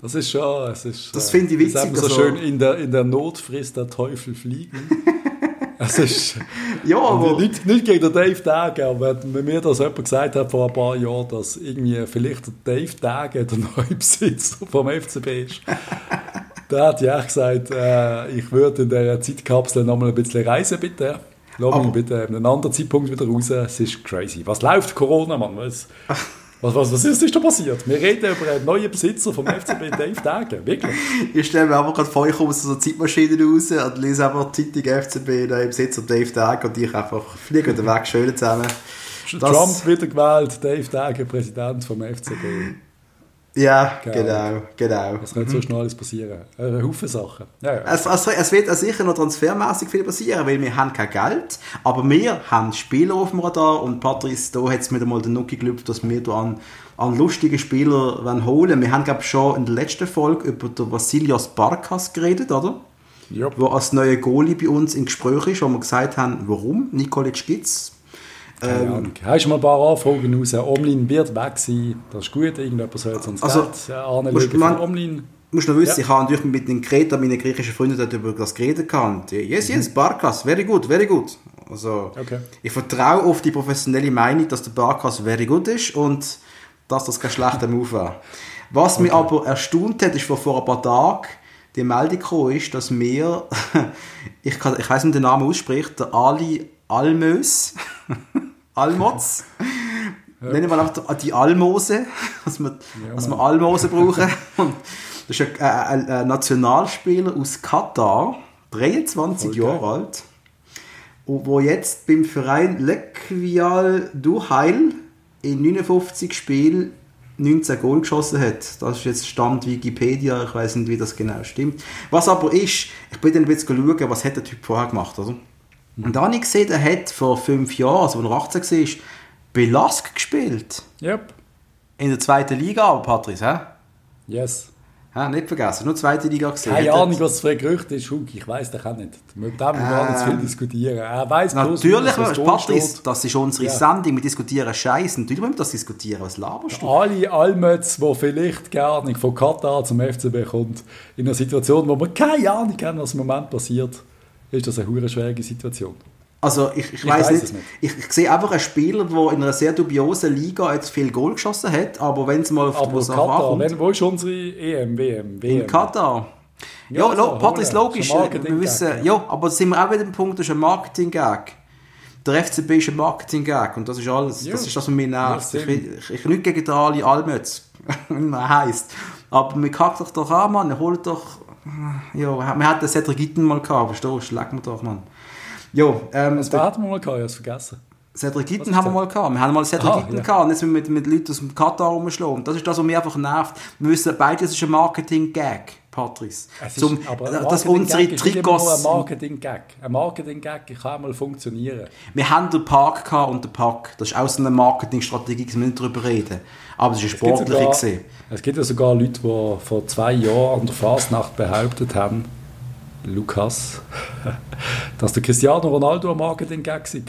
Das ist schon, es ist, das finde ich witzig. so also, schön, in der, in der Not frisst der Teufel fliegen. es ist, ja, aber... Nicht, nicht gegen den Dave Dage, aber wenn mir das jemand gesagt hat vor ein paar Jahren, dass irgendwie vielleicht der Dave Dage der neue Besitzer vom FCB ist, da hat ich auch gesagt, äh, ich würde in dieser Zeitkapsel nochmal ein bisschen reisen, bitte. Lass mich bitte an einem anderen Zeitpunkt wieder raus. Es ist crazy. Was läuft Corona, Mann? Was? Was, was, was ist, ist da passiert? Wir reden über einen neuen Besitzer vom FCB, Dave Dagen. Wirklich. Ich stelle mir einfach gerade vor, ich komme aus so Zeitmaschine raus und lese einfach die Zeitung FCB, neuen Besitzer Dave Dagen und ich einfach fliege den Weg schön zusammen. Trump wieder gewählt, Dave Dagen, Präsident vom FCB. Ja, genau, genau. Was könnte mhm. so schnell alles passieren? Ein Haufen Sachen. Ja, ja. Es, also, es wird sicher noch transfermäßig viel passieren, weil wir haben kein Geld, aber wir haben Spieler auf dem Radar und Patrice, da hat es mir mal den Nuki gelübt, dass wir da an, an lustige Spieler holen wollen. Wir haben, glaube ich, schon in der letzten Folge über den Vasilios Barkas geredet, oder? Ja. Wo als neuer Goalie bei uns im Gespräch ist, wo wir gesagt haben, warum? Nikolic gibt es keine ähm. Hast du mal ein paar Anfragen raus? Omlin wird weg sein, das ist gut, irgendjemand soll uns also, Geld anlegen man, Omlin. musst du noch wissen, ja. ich habe natürlich mit den Kreta, meinen griechischen Freunden dort über das geredet gehabt. Yes, yes, Barkas, very good, very good. Also, okay. ich vertraue auf die professionelle Meinung, dass der Barkas very good ist und dass das kein schlechter Move war. Was okay. mich aber erstaunt hat, ist, vor, vor ein paar Tagen die Meldung gekommen ist, dass wir, ich, kann, ich weiß nicht, wie der Name ausspricht, der Ali Almös, Almoz. Ja. Nennen wir einfach die Almose, dass wir, ja, dass wir Almose brauchen. Und das ist ein, ein, ein, Nationalspieler aus Katar, 23 okay. Jahre alt, wo jetzt beim Verein Lekvial Duhail in 59 Spielen 19 Goal geschossen hat. Das ist jetzt Stand Wikipedia, ich weiß nicht, wie das genau stimmt. Was aber ist, ich bin dann ein bisschen schauen, was hat der Typ vorher gemacht, oder? Und da habe ich gesehen, er hat vor fünf Jahren, also als er 18 war, bei Lask gespielt. Yep. In der zweiten Liga, aber Patrice, hä? Yes. Ja, nicht vergessen, nur zweite Liga gesehen. Keine Ahnung, was das für ein Gerücht ist, Hug, ich weiß das auch nicht. Mit dem wir ähm, gar nicht zu viel ähm, diskutieren. Er weiss Natürlich, bloß, Patrice, das ist unsere ja. Sendung, wir diskutieren Scheiße. Natürlich müssen wir das diskutieren, was laberst du? Alle Almötz, die vielleicht nicht von Katar zum FCB kommt, in einer Situation, wo wir keine Ahnung haben, was im Moment passiert, ist das eine hure schwierige Situation. Also ich, ich, Ich weiß nicht. nicht. Ich, ich sehe einfach einen Spieler, der in einer sehr dubiosen Liga jetzt viel Goal geschossen hat, aber wenn es mal auf Aber was Katar, ankommt, wenn, wo ist unsere EM, WM, WM? in Katar. Ja, Ja, also, Patrice, holen. logisch. Ist Wir wissen, ja. aber sind wir auch wieder am Punkt, das ist ein Marketing-Gag. Der FCB ist ein Marketing-Gag und das ist alles. Ja. Das ist das, was mich nervt. Ja, ich, ich, ich nicht gegen Ali Almötz, wie er heisst. Aber man kackt doch doch an, Mann. Holt doch. Ja, wir hatten den Cedric Gitten mal gehabt, verstehst du? Leck mir doch, Mann. Ja, ähm, Das der- hatten wir mal gehabt, ich habe es vergessen. Cedric Gitten Was haben wir mal gehabt. Wir haben mal Cedric Ah, Gitten ja. gehabt und jetzt müssen wir mit, mit Leuten aus dem Katar rumschlagen. Das ist das, was mich einfach nervt. Wir wissen beide, es ist ein Marketing-Gag, Patrice. Es ist, Zum, aber ein dass unsere Trikots... Ein Marketing-Gag. Ein Marketing-Gag kann mal funktionieren. Wir haben den Park gehabt und den Pack. Das ist auch so eine Marketingstrategie, da müssen wir nicht drüber reden. Aber es ist eine Es gibt sogar-. Es gibt ja sogar Leute, die vor zwei Jahren an der Fasnacht behauptet haben, Lukas, dass der Cristiano Ronaldo ein Marketing-Gag sei.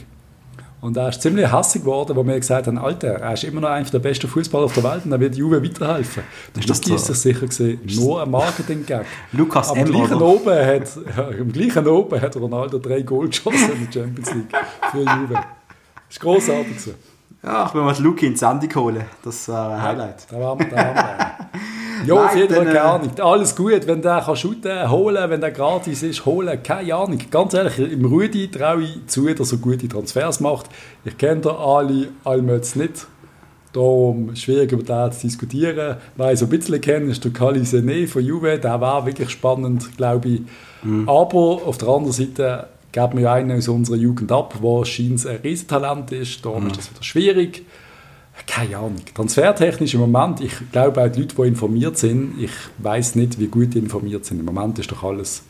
Und er ist ziemlich hassig geworden, wo wir gesagt haben, Alter, er ist immer noch einer der besten Fußballer auf der Welt und er wird Juve weiterhelfen. Das Ist das ist sich sicher gesehen, nur ein Marketing-Gag. Lukas Aber M. im gleichen, oben hat, ja, im gleichen oben hat Ronaldo drei Goal geschossen in der Champions League für Juve. Das ist grossartig. gewesen. Ja, ich will mal Luki in Sendung holen. Das war ein Highlight. Da waren wir, da waren wir. Ja, auf jeden Fall dann, keine äh, Ahnung. Alles gut, wenn der kann shooten, holen, wenn der gratis ist, holen, keine Ahnung. Ganz ehrlich, im Rudi traue ich zu, dass er gute Transfers macht. Ich kenne den Ali Almötz nicht. Darum schwierig über den zu diskutieren. Wer ich so ein bisschen kenne, ist der Kali Sene von Juve. Der war wirklich spannend, glaube ich. Aber auf der anderen Seite geben wir ja einen aus unserer Jugend ab, der scheint ein Riesentalent ist. Darum ist das wieder schwierig. Keine Ahnung. Transfertechnisch im Moment, ich glaube auch die Leute, die informiert sind, ich weiß nicht, wie gut die informiert sind. Im Moment ist doch alles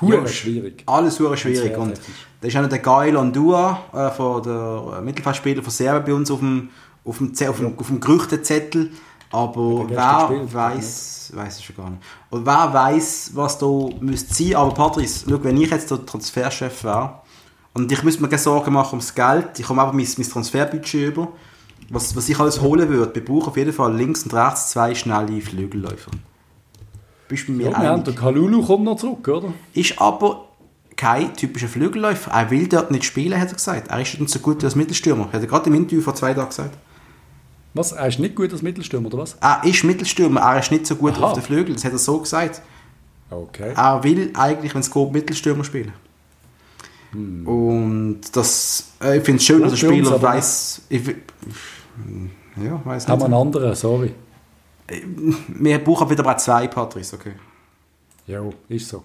hure schwierig. Alles super schwierig. Und da ist auch noch der Gael Ondua, äh, von der Mittelfeldspieler von Serbien bei uns auf dem, auf dem, auf dem, auf dem Gerüchtezettel. Aber er wer weiß, weiß es schon gar nicht. Und wer weiß, was da müsste sein. Aber Patrice, schau, wenn ich jetzt der Transferchef wäre und ich müsste mir keine Sorgen machen ums Geld, ich komme einfach mein, mein Transferbudget über. Was, was ich alles holen würde, wir brauchen auf jeden Fall links und rechts zwei schnelle Flügelläufer. Bist du mit mir Ja, einig? den Kalulu kommt noch zurück, oder? Ist aber kein typischer Flügelläufer. Er will dort nicht spielen, hat er gesagt. Er ist nicht so gut als Mittelstürmer. Hat er gerade im Interview vor zwei Tagen gesagt. Was? Er ist nicht gut als Mittelstürmer, oder was? Er ist Mittelstürmer, er ist nicht so gut Aha. auf den Flügel. Das hat er so gesagt. Okay. Er will eigentlich, wenn es geht, Mittelstürmer spielen. Hm. Und das, äh, ich finde es schön, dass der Gut für uns, Spieler weiß. Ich, will- ja, weiß Haben wir nicht. einen anderen, sorry. Wir brauchen wieder mal zwei, Patrice, okay. Ja, ist so.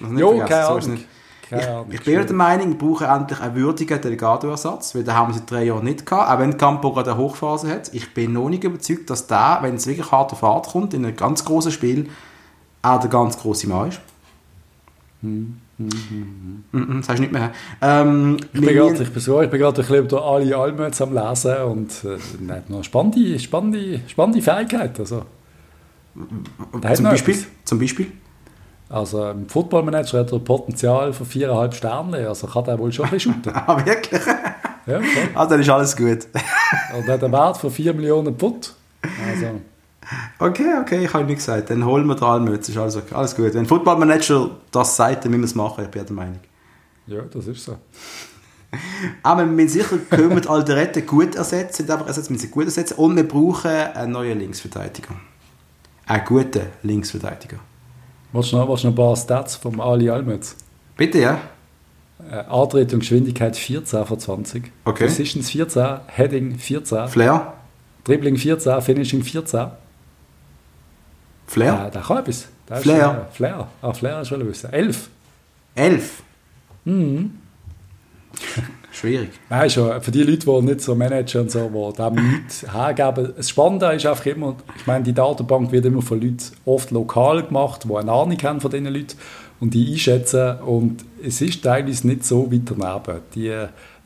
Also nicht Jo, keine so Ahnung. nicht. Keine Ich, ich bin der Meinung, wir brauchen endlich einen würdigen Delegado-Ersatz, weil den haben wir seit drei Jahren nicht gehabt, auch wenn Campo gerade eine Hochphase hat. Ich bin noch nicht überzeugt, dass der, wenn es wirklich hart auf Fahrt kommt, in einem ganz großen Spiel, auch der ganz große Mann ist. Mhm, mhm, Das hast du nicht mehr. Ähm, Ich bin gerade ich bin so, ich bin gerade ein bisschen über Ali Almötz am Lesen und äh, hat noch spannende, spannende, spannende Fähigkeiten. Also. Zum, Beispiel, zum Beispiel? Also im Football Manager hat er Potenzial von 4,5 Sternen, also kann er wohl schon ein bisschen shooten. Ah, wirklich? ja, okay. Ah, dann ist alles gut. Und hat einen Wert von 4 Millionen Pfund. Also, Okay, okay, ich habe nicht gesagt. Dann holen wir den Almötz, ist alles, okay. alles gut. Wenn Football Manager das sagt, dann müssen wir es machen, ich bin der Meinung. ja, das ist so. Aber wir müssen sicher können wir die Alderette gut ersetzen, einfach ersetzen, wir müssen sie gut ersetzen und wir brauchen einen neuen Linksverteidiger. Einen guten Linksverteidiger. Willst du noch, willst du noch ein paar Stats vom Ali Almötz? Bitte, ja? Äh, Antritt und Geschwindigkeit 14 von 20. Okay. Positions 14, Heading 14, Flair? Dribbling 14, Finishing 14. Flair? Äh, der kann etwas. Der Flair. äh, Flair. Ah, Flair ist schon wissen. 11. Elf? Mhm. Schwierig. Nein, schon für die Leute, die nicht so managen und so, die dem nichts hergeben. Das Spannende ist einfach immer, ich meine, die Datenbank wird immer von Leuten oft lokal gemacht, die eine Ahnung haben von diesen Leuten und die einschätzen und es ist teilweise nicht so weit daneben. Die,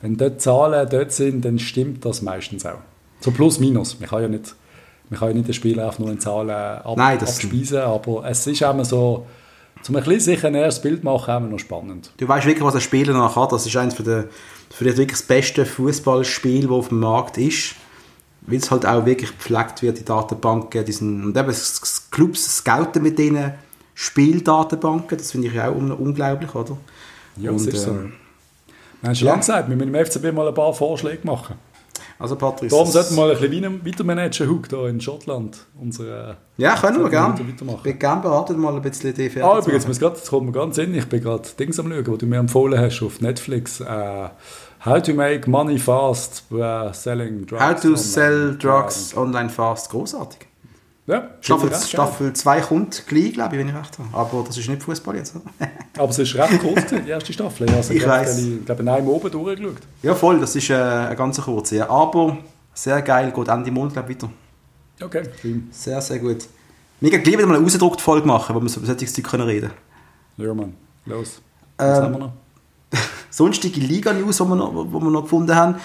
wenn dort Zahlen dort sind, dann stimmt das meistens auch. So plus minus. Man kann ja nicht, man kann ja nicht den Spieler einfach nur in Zahlen ab, Nein, das- abspeisen, aber es ist immer so, zum ein bisschen sich ein erstes Bild machen, immer noch spannend. Du weißt wirklich, was ein Spieler noch hat. Das ist eines der, für dich wirklich das beste Fußballspiel, das auf dem Markt ist. Weil es halt auch wirklich gepflegt wird, die Datenbanken. Die sind, und eben, Clubs scouten mit diesen Spieldatenbanken. Das finde ich auch un unglaublich, oder? Ja, und, das ist so. ähm, Hast du ja. lange gesagt, wir müssen im FCB mal ein paar Vorschläge machen. Also Patrice... Darum sollten wir mal ein bisschen weiter managen, Hug, hier in Schottland. Unsere, ja, können wir gerne. Ich bin gerne beraten, mal ein bisschen die Fertig Ah, übrigens, jetzt kommt mir ganz in, ich bin gerade Dings am schauen, wo du mir empfohlen hast auf Netflix. Äh, How to make money fast uh, selling drugs. How to sell drugs online fast. Großartig. Ja, Staffel 2 kommt gleich, glaube ich, wenn ich recht habe. Aber das ist nicht Fußball jetzt. Aber es ist recht kurz, die erste Staffel. Also ich weiß. Ich glaube, in einem oben durchgeschaut. Ja, voll. Das ist äh, eine ganz kurze. Ja. Aber sehr geil. Geht Ende Monat, glaube ich, weiter. Okay, schön. Sehr, sehr gut. Können gleich wieder mal eine ausgedruckte Folge machen, wo wir über solche Dinge reden können. Ja, Mann. Los. Was ähm, haben wir noch? sonstige Liga-News, die wir, noch, wir noch gefunden haben.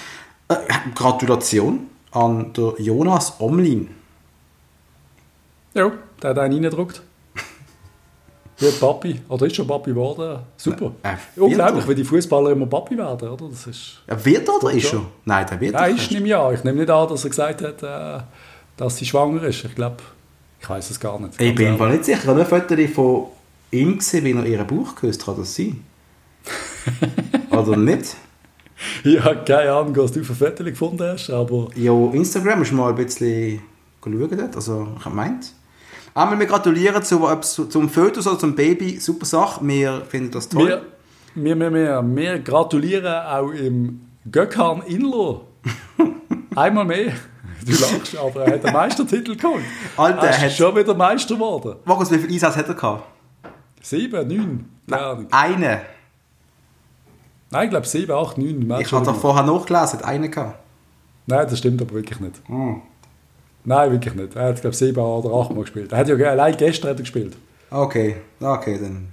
Äh, Gratulation an der Jonas Omlin. Ja, der hat einen reingedruckt. Wie Papi, oder ist schon Papi geworden. Super. Äh, Unglaublich, wie die Fußballer immer Papi werden, oder? Das ist ja, wird er oder ist er? Nein, der wird Nein, ist nicht mehr. Ich nehme nicht an, dass er gesagt hat, äh, dass sie schwanger ist. Ich glaube, ich weiß es gar nicht. Ich bin mir nicht sicher. Ich habe nur ein Foto von ihm gesehen, wie er ihren Bauch geküsst hat. Kann das sein? Oder nicht? Ja, keine Ahnung, was du für Fotos gefunden hast, aber... Ja, Instagram ist mal ein bisschen dort, also ich habe gemeint. Einmal wir gratulieren zu, zum Fotos oder zum Baby, super Sache, wir finden das toll. Wir, wir, wir, wir gratulieren auch im Gökhan Inlo. Einmal mehr. Du lachst, aber er hat den Meistertitel geholt. Alter, er ist schon wieder Meister geworden. Markus, wie viele Einsätze hat er gehabt? Sieben, neun? Nein, eine. Nein, ich glaube 7, 8, 9 Ich habe doch vorher nachgelesen, hat einen gehabt. Nein, das stimmt aber wirklich nicht. Mm. Nein, wirklich nicht. Er hat, glaube ich, 7 oder 8 Mal gespielt. Er hat ja allein gestern hat er gespielt. Okay, okay, dann.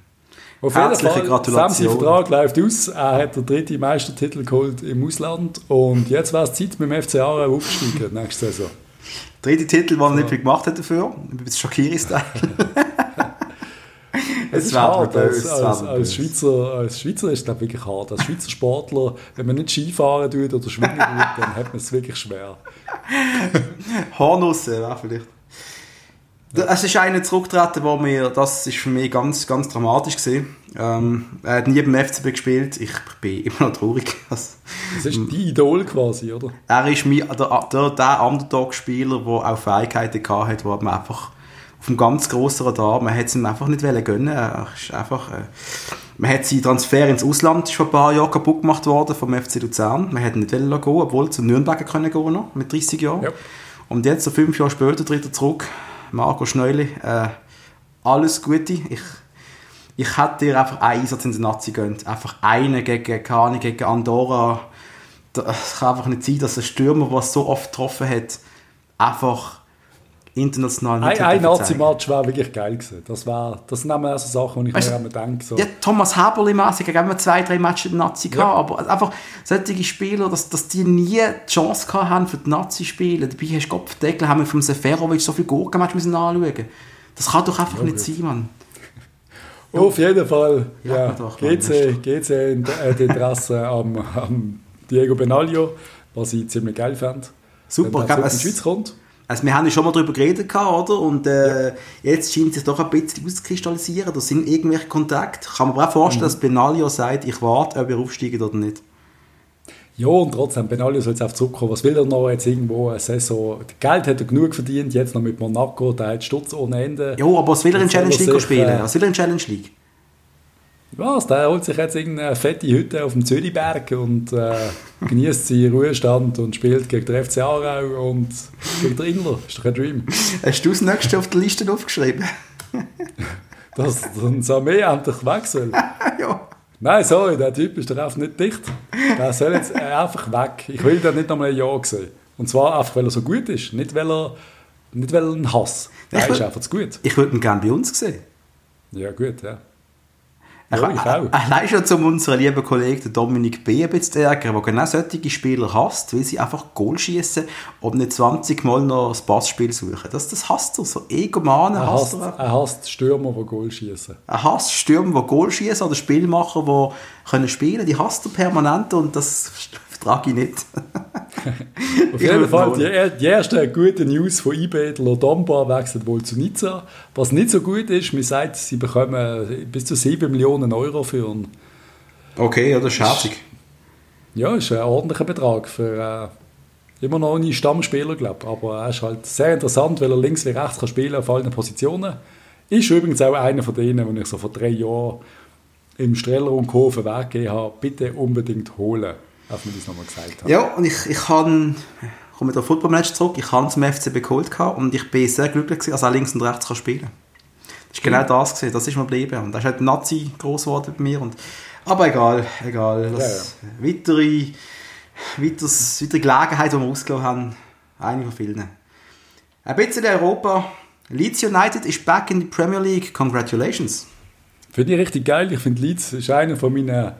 Auf Herzliche jeden Fall, Gratulation. Sam, Vertrag läuft aus. Er hat den dritten Meistertitel geholt im Ausland. Und jetzt wäre es Zeit, mit dem FC Aarau aufzusteigen, nächste Saison. Dritte Titel, den er nicht viel gemacht hat dafür. Ein bisschen Shakiri-Style. es ist hart. Als, als, als, Schweizer, als Schweizer ist es wirklich hart. Als Schweizer Sportler, wenn man nicht Skifahren tut oder schwimmen tut, dann hat man es wirklich schwer. Hornusse wäre vielleicht. Es ist einer zurückgetreten, wo mir, das ist für mich ganz, ganz dramatisch gesehen. Ähm, er hat nie beim FCB gespielt. Ich bin immer noch traurig. das ist dein Idol quasi, oder? Er ist mein, der, der, der Underdog-Spieler, der auch Fähigkeiten hatte, wo man einfach auf einem ganz grossen Radar. Man hätte es ihm einfach nicht gönnen er ist einfach, äh, Man hat seinen Transfer ins Ausland vor ein paar Jahren kaputt gemacht worden vom FC Luzern. Man hätte nicht gehen obwohl zum Nürnberg können gehen noch, mit 30 Jahren. Ja. Und jetzt, so fünf Jahre später, tritt er zurück. Marco Schneuli, äh, alles Gute. Ich, ich hätte dir einfach einen Einsatz in der Nazi gönnt. Einfach einen gegen, keine gegen Andorra. Es kann einfach nicht sein, dass ein Stürmer, der so oft getroffen hat, einfach international nicht Ein, ein Nazi-Match war wirklich geil gewesen. Das, war, das sind immer so Sachen, die ich weißt, mir immer denke. So. Ja, Thomas Haberli-mässig, haben wir zwei, drei Matches mit Nazi gehabt, ja. aber einfach solche Spieler, dass, dass die nie die Chance gehabt haben für die Nazi-Spiele. Dabei hast du Kopfdeckel, haben wir vom Seferovic so viele Gurken-Matches müssen anschauen. Das kann doch einfach ja, nicht sein, Mann. Auf jeden Fall ja, GC, GC in, äh, die Interesse am, am Diego Benaglio, was ich ziemlich geil fand. Super, wenn er in die Schweiz kommt. Also wir haben ja schon mal darüber geredet, oder? Und äh, ja. jetzt scheint es sich doch ein bisschen auszukristallisieren. Da sind irgendwelche Kontakte. Kann man mir auch vorstellen, mhm. dass Benaglio sagt, ich warte, ob er aufsteigt oder nicht. Ja, und trotzdem, Benaglio soll jetzt auf zurückkommen. Was will er noch jetzt irgendwo eine Saison? Geld hat er genug verdient, jetzt noch mit Monaco, der hat Stutz ohne Ende. Ja, aber was will er in Challenge League spielen? Äh, was will er in Challenge League? Was? Der holt sich jetzt irgendeine fette Hütte auf dem Zürichberg und äh, genießt seinen Ruhestand und spielt gegen den FC Aarau und gegen den Inler. Ist doch ein Dream. Hast du das nächste auf der Liste aufgeschrieben? Dass das Armee endlich wechseln. ja. Nein, sorry, der Typ ist einfach nicht dicht. Der soll jetzt einfach weg. Ich will den nicht nochmal ein Jahr sehen. Und zwar einfach, weil er so gut ist. Nicht, weil er, nicht weil er einen Hass. Er ist einfach zu gut. Ich würde ihn gerne bei uns sehen. Ja, gut, ja. Auch. Allein schon zum unseren lieben Kollegen Dominik B. ein bisschen ärgern, der genau solche Spieler hasst, weil sie einfach Goal schießen und nicht 20 Mal noch das Passspiel suchen. Das, das hasst er, so Egomanen er hasst er. Er hasst Stürmer, die Goal schießen. Er hasst Stürmer, die Goal schießen oder Spielmacher, die können spielen. Die hasst er permanent und das vertrage ich nicht. Auf jeden Fall, die, die erste gute News von eBay, Lodomba wechselt wohl zu Nizza. Was nicht so gut ist, man sagt, sie bekommen bis zu 7 Millionen Euro für ihn. Okay, ja, das ist herzig. Ja, ist ein ordentlicher Betrag für äh, immer noch einen Stammspieler, glaube ich. Aber er ist halt sehr interessant, weil er links wie rechts kann spielen auf allen Positionen. Ist übrigens auch einer von denen, den ich so vor drei Jahren im Streller und Co. Weg gegeben habe. Bitte unbedingt holen, als wir das nochmal gesagt haben. Ja, und ich, ich kann ich komme mit der Footballmatch zurück, ich habe zum FCB geholt und ich bin sehr glücklich gewesen, dass er links und rechts kann spielen Das ist genau das gewesen, das ist mir geblieben. Und da ist halt Nazi groß geworden bei mir. Und, aber egal, egal. Das ja, ja. Weitere, weiters, weitere Gelegenheit, die wir ausgelassen haben, eine von vielen. Ein bisschen Europa. Leeds United ist back in the Premier League. Congratulations. Finde ich richtig geil. Ich finde Leeds ist einer von meinen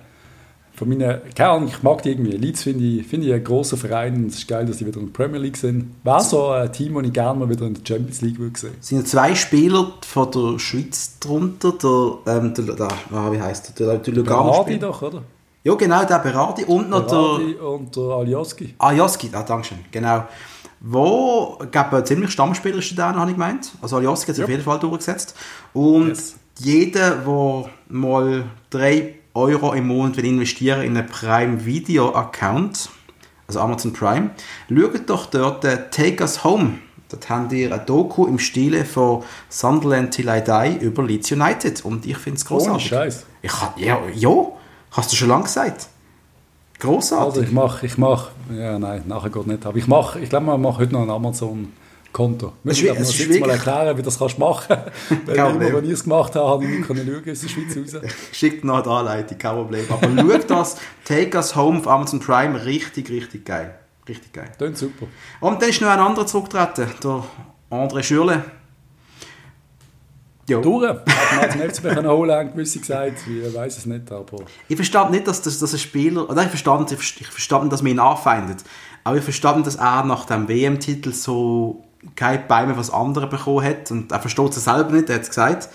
von meinen, keine Ahnung, ich mag die irgendwie. Leeds finde ich, find ich einen grossen Verein es ist geil, dass sie wieder in der Premier League sind. Wäre so ein Team, das ich gerne mal wieder in der Champions League würde sehen. Es sind zwei Spieler von der Schweiz drunter, der, ähm, der, der ah, wie heisst der, der, der Lugano Berardi doch, oder? Ja, genau, der Berardi und noch Berardi der... und der Alioski. Alioski, ah, danke schön, genau. Wo, ich glaube, ziemlich Stammspieler ist der, habe ich gemeint. Also Alioski hat sich ja. auf jeden Fall durchgesetzt. Und yes. jeder, der mal drei Euro im Monat investieren in einen Prime Video Account, also Amazon Prime, schaut doch dort äh, Take Us Home. Dort haben wir ein Doku im Stile von Sunderland Till I Die über Leeds United und ich finde es großartig. Oh, Scheiß. Ich, ja, ja, hast du schon lange gesagt. Großartig. Also ich mache, ich mache, ja nein, nachher geht nicht, aber ich mache, ich glaube, man macht heute noch ein Amazon Konto. Müssen wir uns jetzt mal erklären, wie das kannst du machen kannst. Weil immer, wenn ich es gemacht habe, habe ich nicht schauen können, aus der Schweiz raus. Schickt noch eine Anleitung, kein Problem. Aber schau das, Take Us Home auf Amazon Prime, richtig, richtig geil. Richtig geil. Klingt super. Und dann ist noch ein anderer zurückgetreten, der André Schürle. Ja. Durch. Hat man zum FCB holen, gewisse gesagt. Ich weiß es nicht, aber... Ich verstand nicht, dass, das, dass ein Spieler... Oder ich verstand, ich verstand, dass man ihn anfeindet. Aber ich verstand, dass er nach dem WM-Titel so kein Bein mehr was andere bekommen hat und er versteht es selber nicht, er hat es gesagt.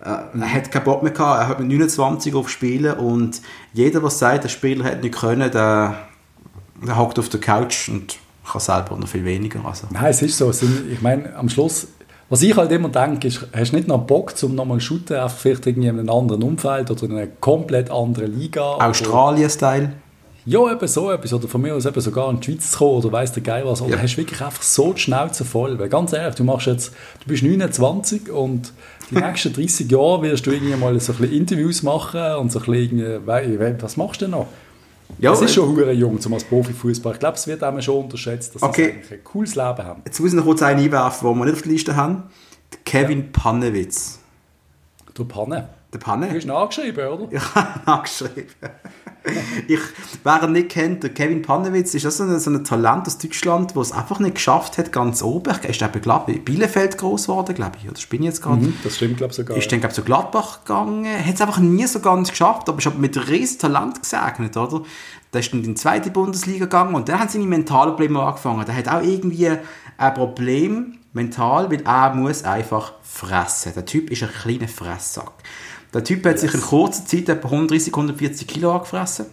Äh, er hat keinen Bock mehr gehabt, er hat mit 29 auf Spielen und jeder, der sagt, der Spieler hätte nicht können, der, der hockt auf der Couch und kann selber noch viel weniger. Also. Nein, es ist so. Ich meine, am Schluss, was ich halt immer denke, ist, hast du nicht noch Bock, um nochmal zu shooten, vielleicht irgendwie in einem anderen Umfeld oder in einer komplett anderen Liga? Australien-Style? Ja, eben so etwas. Oder von mir aus eben sogar in die Schweiz zu kommen oder weiss der Geil was. Oder ja. hast du wirklich einfach so die Schnauze voll. Weil ganz ehrlich, du machst jetzt, du bist 29 und die nächsten 30 Jahre wirst du irgendwie mal so ein bisschen Interviews machen und so ein bisschen, was machst du denn noch? Ja, es ist schon hure jung zum als Profifußball. Ich glaube, es wird einem schon unterschätzt, dass okay. sie ein cooles Leben haben. Jetzt muss ich noch kurz einen einwerfen, den wir nicht auf der Liste haben. Kevin ja. Pannewitz. Du Panne? Der Panne? Du hast ihn angeschrieben, oder? Ihn angeschrieben. ich, wer ihn nicht kennt, der Kevin Pannewitz ist das so ein, so ein Talent aus Deutschland, der es einfach nicht geschafft hat, ganz oben. Er ist eben, glaube ich, Bielefeld groß geworden, glaube ich. Oder bin ich jetzt gerade? Mhm, das stimmt, glaube ich, sogar. Ist dann, glaube ich, zu Gladbach gegangen. Hat es einfach nie so ganz geschafft, aber ist aber mit riesen Talent gesegnet, oder? Der ist dann in die zweite Bundesliga gegangen und dann haben seine mentalen Probleme angefangen. Der hat auch irgendwie ein Problem mental, weil er muss einfach fressen. Der Typ ist ein kleiner Fresssack. Der Typ hat yes. sich in kurzer Zeit etwa 130, 140 Kilo angefressen.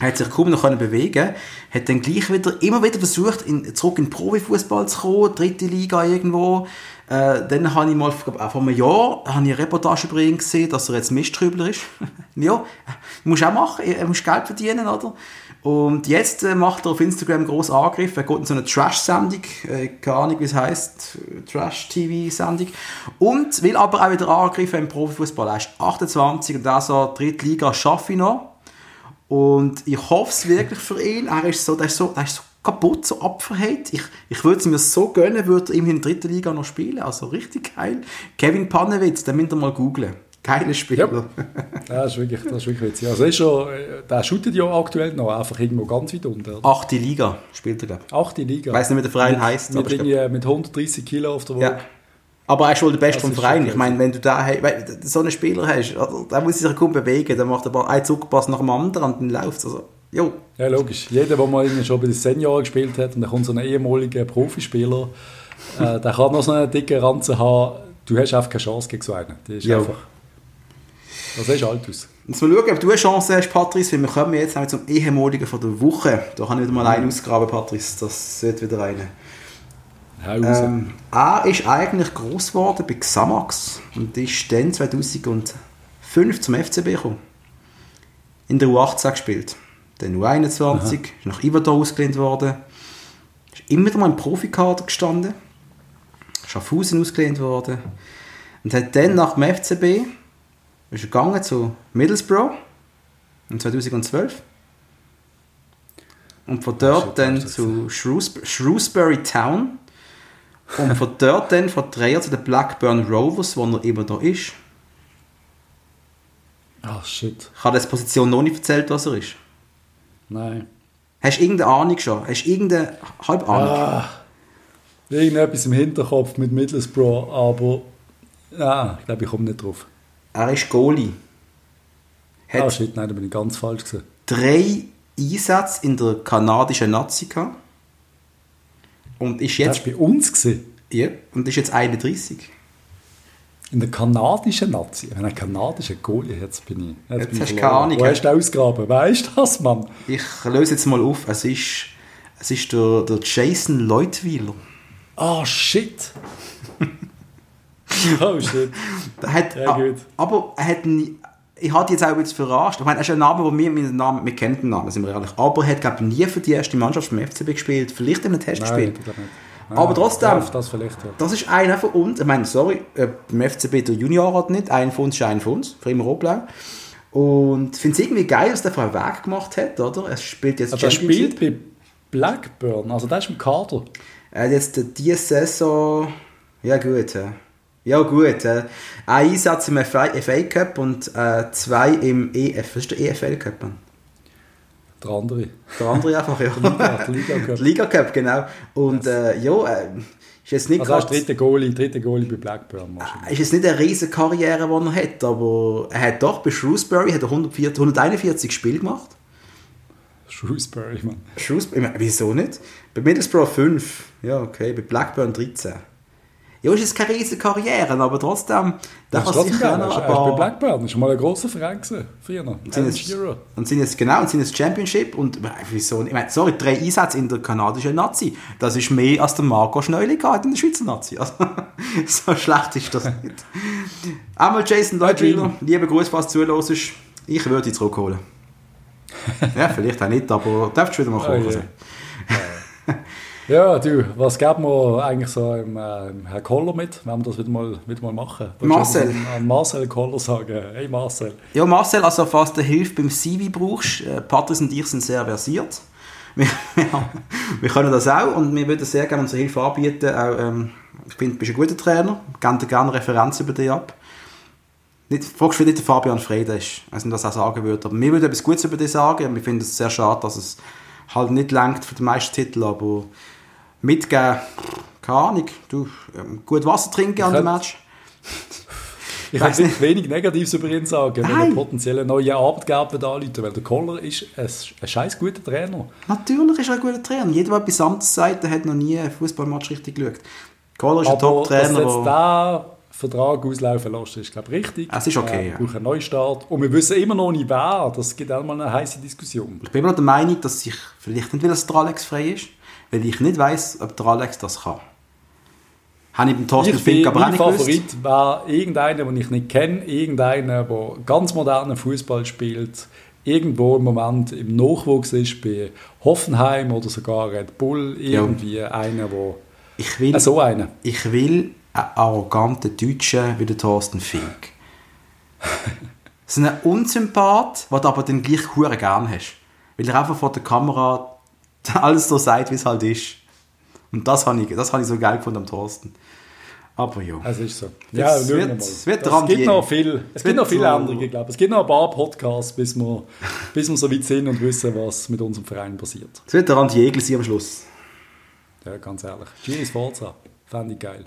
Hat sich kaum noch bewegen hat dann gleich wieder, immer wieder versucht, in, zurück in den Profifußball zu kommen, dritte Liga irgendwo. Äh, dann habe ich mal, vor einem Jahr, habe ich eine Reportage über ihn gesehen, dass er jetzt Misttrübler ist. ja, muss auch machen, er muss Geld verdienen, oder? Und jetzt äh, macht er auf Instagram grossen Angriff. Er geht in so eine Trash-Sendung, äh, keine Ahnung, wie es heisst, Trash-TV-Sendung. Und will aber auch wieder angreifen im Profifußball. Er ist 28 und er so, dritte Liga schaffe ich noch. Und ich hoffe es wirklich für ihn. Er ist so, der ist so, der ist so kaputt, so abverhält. Ich, ich würde es mir so gönnen, würde er ihm in der dritten Liga noch spielen. Also richtig geil. Kevin Pannewitz, den müsst ihr mal googlen. Geiler Spieler. Ja. das ist wirklich, das ist wirklich witzig. Also ist schon, äh, der shootet ja aktuell noch, einfach irgendwo ganz weit unten. Achte Liga spielt er, glaube ich. Achte Liga. Ich weiß nicht, wie der Verein heißt. Mit, mit, mit 130 Kilo auf der Waage. Ja. Aber er ist wohl der Beste vom Verein. Ich meine, wenn du da so einen Spieler hast, der muss sich kaum bewegen, dann macht er einen Zugpass nach dem anderen und dann läuft es. Also, jo. Ja, logisch. Jeder, der mal schon bei den Senioren gespielt hat und dann kommt so ein ehemaliger Profispieler, äh, der kann noch so einen dicken Ranzen haben, du hast einfach keine Chance gegen so einen. Die ist jo. einfach... Das ist alt aus. Jetzt mal schauen, ob du eine Chance hast, Patrice, weil wir kommen jetzt zum ehemaligen von der Woche. Da habe ich wieder mal einen ausgraben, Patrice. Das wird wieder eine. Ähm, er ist eigentlich groß geworden bei Xamax und ist dann 2005 zum FCB gekommen. In der U18 gespielt. dann U21, Aha. ist nach Iverdor ausgelehnt worden, ist immer wieder mal im Profikader gestanden, Schaffhausen ausgelehnt worden und hat dann nach dem FCB ist er gegangen zu Middlesbrough in 2012 und von dort dann zu Shrewsbury, Shrewsbury Town und von dort dann von Dreher zu den Blackburn Rovers, wo er immer da ist. Ach, shit. Ich habe das Position noch nicht erzählt, was er ist. Nein. Hast du irgendeine Ahnung schon? Hast du irgendeine halbe Ahnung? Ah, irgendetwas im Hinterkopf mit Middlesbrough, aber ja, ich glaube, ich komme nicht drauf. Er ist Goalie. Hat ah, shit, nein, da bin ich ganz falsch gewesen. Drei Einsätze in der kanadischen Nazi gehabt. Und ist jetzt... Das war bei uns? Gewesen? Ja, und ist jetzt 31. In der kanadischen Nazi? Wenn ein kanadischer Goalie, jetzt bin ich... Jetzt, jetzt hast du keine Ahnung. Wo hast du ausgraben? Weißt du das, Mann? Ich löse jetzt mal auf. Es ist, es ist der, der Jason Leutwiler. Ah, oh, shit. oh, shit. hat, ja, gut. Aber er hat... Nie, ich hatte jetzt auch jetzt verarscht. Ich meine, er ist ein Name, wo wir, wir, Namen, wir kennen den Namen, sind wir ehrlich. Aber er hat, glaube nie für die erste Mannschaft vom FCB gespielt. Vielleicht in einem Test Nein, aber trotzdem, das, vielleicht, ja. das ist einer von uns. Ich meine, sorry, äh, beim FCB der Junior hat nicht. Einer von uns ist einer von uns, für immer Rot-Blau. Und ich finde es irgendwie geil, dass der vorher Weg gemacht hat, oder? Er spielt jetzt also Er spielt bei Blackburn, also der ist im Kader. Er hat jetzt diese Saison, ja gut, ja. Ja gut, äh, ein Einsatz im FA, FA Cup und äh, zwei im EF. Was ist der EFL Cup? Der andere. Der andere einfach, ja. der Liga, Cup. Liga Cup, genau. Und äh, ja, äh, ist jetzt nicht also grad, dritte Goalie, dritte Goalie bei Blackburn. Äh, ist jetzt nicht eine riesige Karriere, die er hat, aber er hat doch bei Shrewsbury hat er 140, 141 Spiele gemacht. Shrewsbury, man. Shrewsbury, wieso nicht? Bei Middlesbrough 5, ja okay, bei Blackburn 13. Ja, ist jetzt keine riesige Karriere, aber trotzdem, der kann sich noch ein paar... bei Blackburn, das war mal ein grosser Verein früher. Und sind, jetzt, und sind jetzt, genau, und sind jetzt Championship und wieso, ich meine, sorry, drei Einsätze in der kanadischen Nazi, das ist mehr als der Marco Schneuli hat in der Schweizer Nazi. Also, so schlecht ist das nicht. Einmal Jason Leutwiler, lieber Gruß, falls du zuhörst, ich würde ihn zurückholen. ja, vielleicht auch nicht, aber darfst du wieder mal kommen. Oh, yeah. Ja, du, was geben wir eigentlich so im, äh, im Herrn Koller mit, wenn wir das wieder mal, wieder mal machen? Marcel. An Marcel Koller sagen. Hey Marcel. Ja, Marcel, also falls du Hilfe beim CV brauchst, äh, Patrice und ich sind sehr versiert. Wir, ja, wir können das auch und wir würden sehr gerne unsere Hilfe anbieten. Auch, ähm, ich finde, du bist ein guter Trainer, gebe dir gerne Referenz über dich ab. Nicht, fragst du nicht, der Fabian Frede ist, also das auch sagen würde. Aber wir würden etwas Gutes über dich sagen. Wir finden es sehr schade, dass es halt nicht langt für den Meistertitel, aber mitgeben, keine Ahnung, du, ähm, gut Wasser trinken an dem Match. Ich kann nicht wenig Negatives über ihn sagen, Nein. wenn er potenziell neuen Arbeitgeber da anrufen, weil der Koller ist ein, ein scheiß guter Trainer. Natürlich ist er ein guter Trainer. Jeder, der etwas anderes sagt, der hat noch nie einen Fußballmatch richtig geschaut. Koller ist ein Top-Trainer. Dass jetzt Vertrag auslaufen lassen, ist glaube ich richtig. Es ist okay. Wir brauchen einen Neustart. Und wir wissen immer noch nicht, wer. Das gibt auch mal eine heiße Diskussion. Ich bin immer noch der Meinung, dass sich vielleicht nicht, weil das Alex frei ist, weil ich nicht weiß, ob der Alex das kann. Habe ich beim Thorsten Fink aber auch nicht Favorit war irgendeiner, den ich nicht kenne, irgendeiner, der ganz modernen Fußball spielt, irgendwo im Moment im Nachwuchs ist, bei Hoffenheim oder sogar Red Bull, irgendwie ja. einer, der... Ich will, äh, so einer. Ich will einen arroganten Deutschen wie der Thorsten Fink. so ein Unsympath, den du aber dann gleich hure gern hast. Weil er einfach vor der Kamera alles so sagt, wie es halt ist. Und das habe ich, das hab ich so geil gefunden am Thorsten. Aber ja. Es ist so. Ja, es wird, es wird es gibt noch viel, es gibt noch viele andere, ich glaube. Es gibt noch ein paar Podcasts, bis wir, bis wir so weit sind und wissen, was mit unserem Verein passiert. Es wird der Andi Egel sein am Schluss. Ja, ganz ehrlich. Giris Forza, fände ich geil.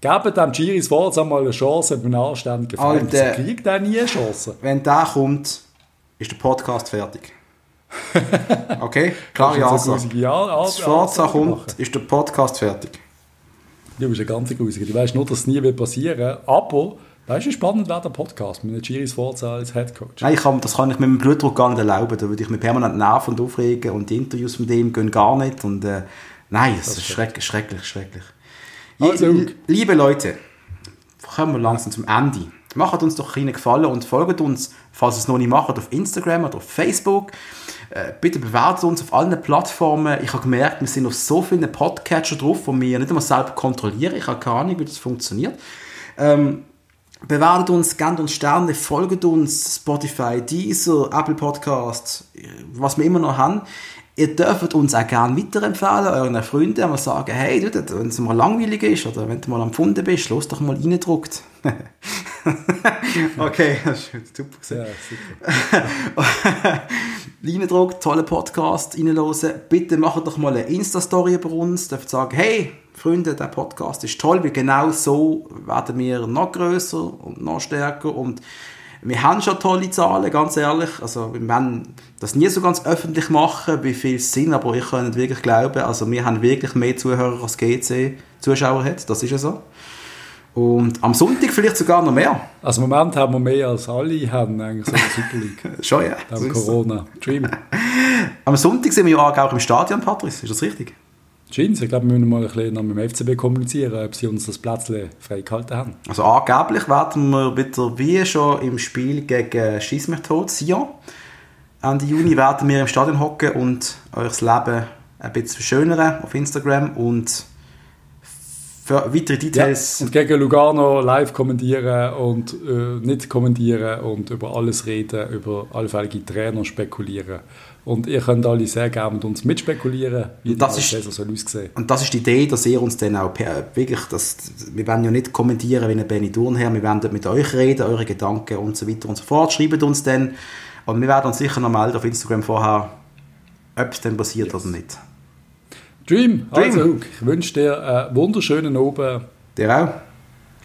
Gebt dem Giris Forza mal eine Chance, mit einem anständigen Verein. Alter, kriegt er nie eine Chance. Wenn der kommt, ist der Podcast fertig. Okay, Ansage. Ja, Schwarzer kommt, ist der Podcast fertig. Du bist eine ganze Grusige. Du weißt nur, dass es nie wird passieren Aber, weißt du, wie spannend wäre der Podcast mit Giris Forza als Headcoach? Nein, kann, das kann ich mit dem Blutdruck gar nicht erlauben. Da würde ich mich permanent nerven und aufregen und die Interviews mit ihm gehen gar nicht. Und, äh, nein, es ist schrecklich, schrecklich, schrecklich. Also, liebe Leute, kommen wir langsam zum Ende. Macht uns doch einen Gefallen und folgt uns, falls ihr es noch nicht macht, auf Instagram oder auf Facebook. Äh, bitte bewertet uns auf allen Plattformen. Ich habe gemerkt, wir sind auf so vielen Podcatcher drauf, die wir nicht einmal selber kontrollieren. Ich habe keine Ahnung, wie das funktioniert. Ähm, bewertet uns, gebt uns Sterne, folgt uns, Spotify, Deezer, Apple Podcasts, was wir immer noch haben. Ihr dürft uns auch gerne weiterempfehlen, euren Freunden, wenn wir sagen, hey, wenn es mal langweilig ist oder wenn du mal am Funden bist, los doch mal reindruckt. okay, das ist super gesehen. Ja, super. toller Podcast, reinhören. Bitte macht doch mal eine Insta-Story über uns, dürft sagen, hey, Freunde, der Podcast ist toll, weil genau so werden wir noch größer und noch stärker und wir haben schon tolle Zahlen, ganz ehrlich. Also, wir werden das nie so ganz öffentlich machen, wie viel es sind, aber ich kann nicht wirklich glauben, also wir haben wirklich mehr Zuhörer als GC Zuschauer hat, das ist ja so. Und am Sonntag vielleicht sogar noch mehr. Also im Moment haben wir mehr als alle haben eigentlich so eine Super League. Schon, ja. Dank Corona. Dream. am Sonntag sind wir ja auch im Stadion, Patrice. Ist das richtig? Jeans, ich glaube, wir müssen mal ein bisschen mit dem FCB kommunizieren, ob sie uns das Plätzchen freigehalten haben. Also angeblich werden wir wieder wie schon im Spiel gegen Schismethod, Sion. Ende Juni werden wir im Stadion hocken und euch das Leben ein bisschen verschönern auf Instagram und weitere Details. Ja, und gegen Lugano live kommentieren und äh, nicht kommentieren und über alles reden, über allfällige Trainer spekulieren. Und ihr könnt alle sehr gerne mit uns mitspekulieren, wie das ist, Saison soll aussehen. Und das ist die Idee, dass ihr uns dann auch wirklich, das, wir werden ja nicht kommentieren wie ein Benny Durnherr, wir werden mit euch reden, eure Gedanken und so weiter und so fort. Schreibt uns dann und wir werden uns sicher noch melden auf Instagram vorher, ob es dann passiert yes. oder nicht. Dream, Dream. also ich wünsche dir einen wunderschönen Abend. Dir auch.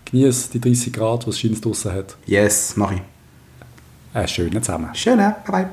Genieß die 30 Grad, was es draußen hat. Yes, mach ich. Einen schönen zusammen. Schönen, bye bye.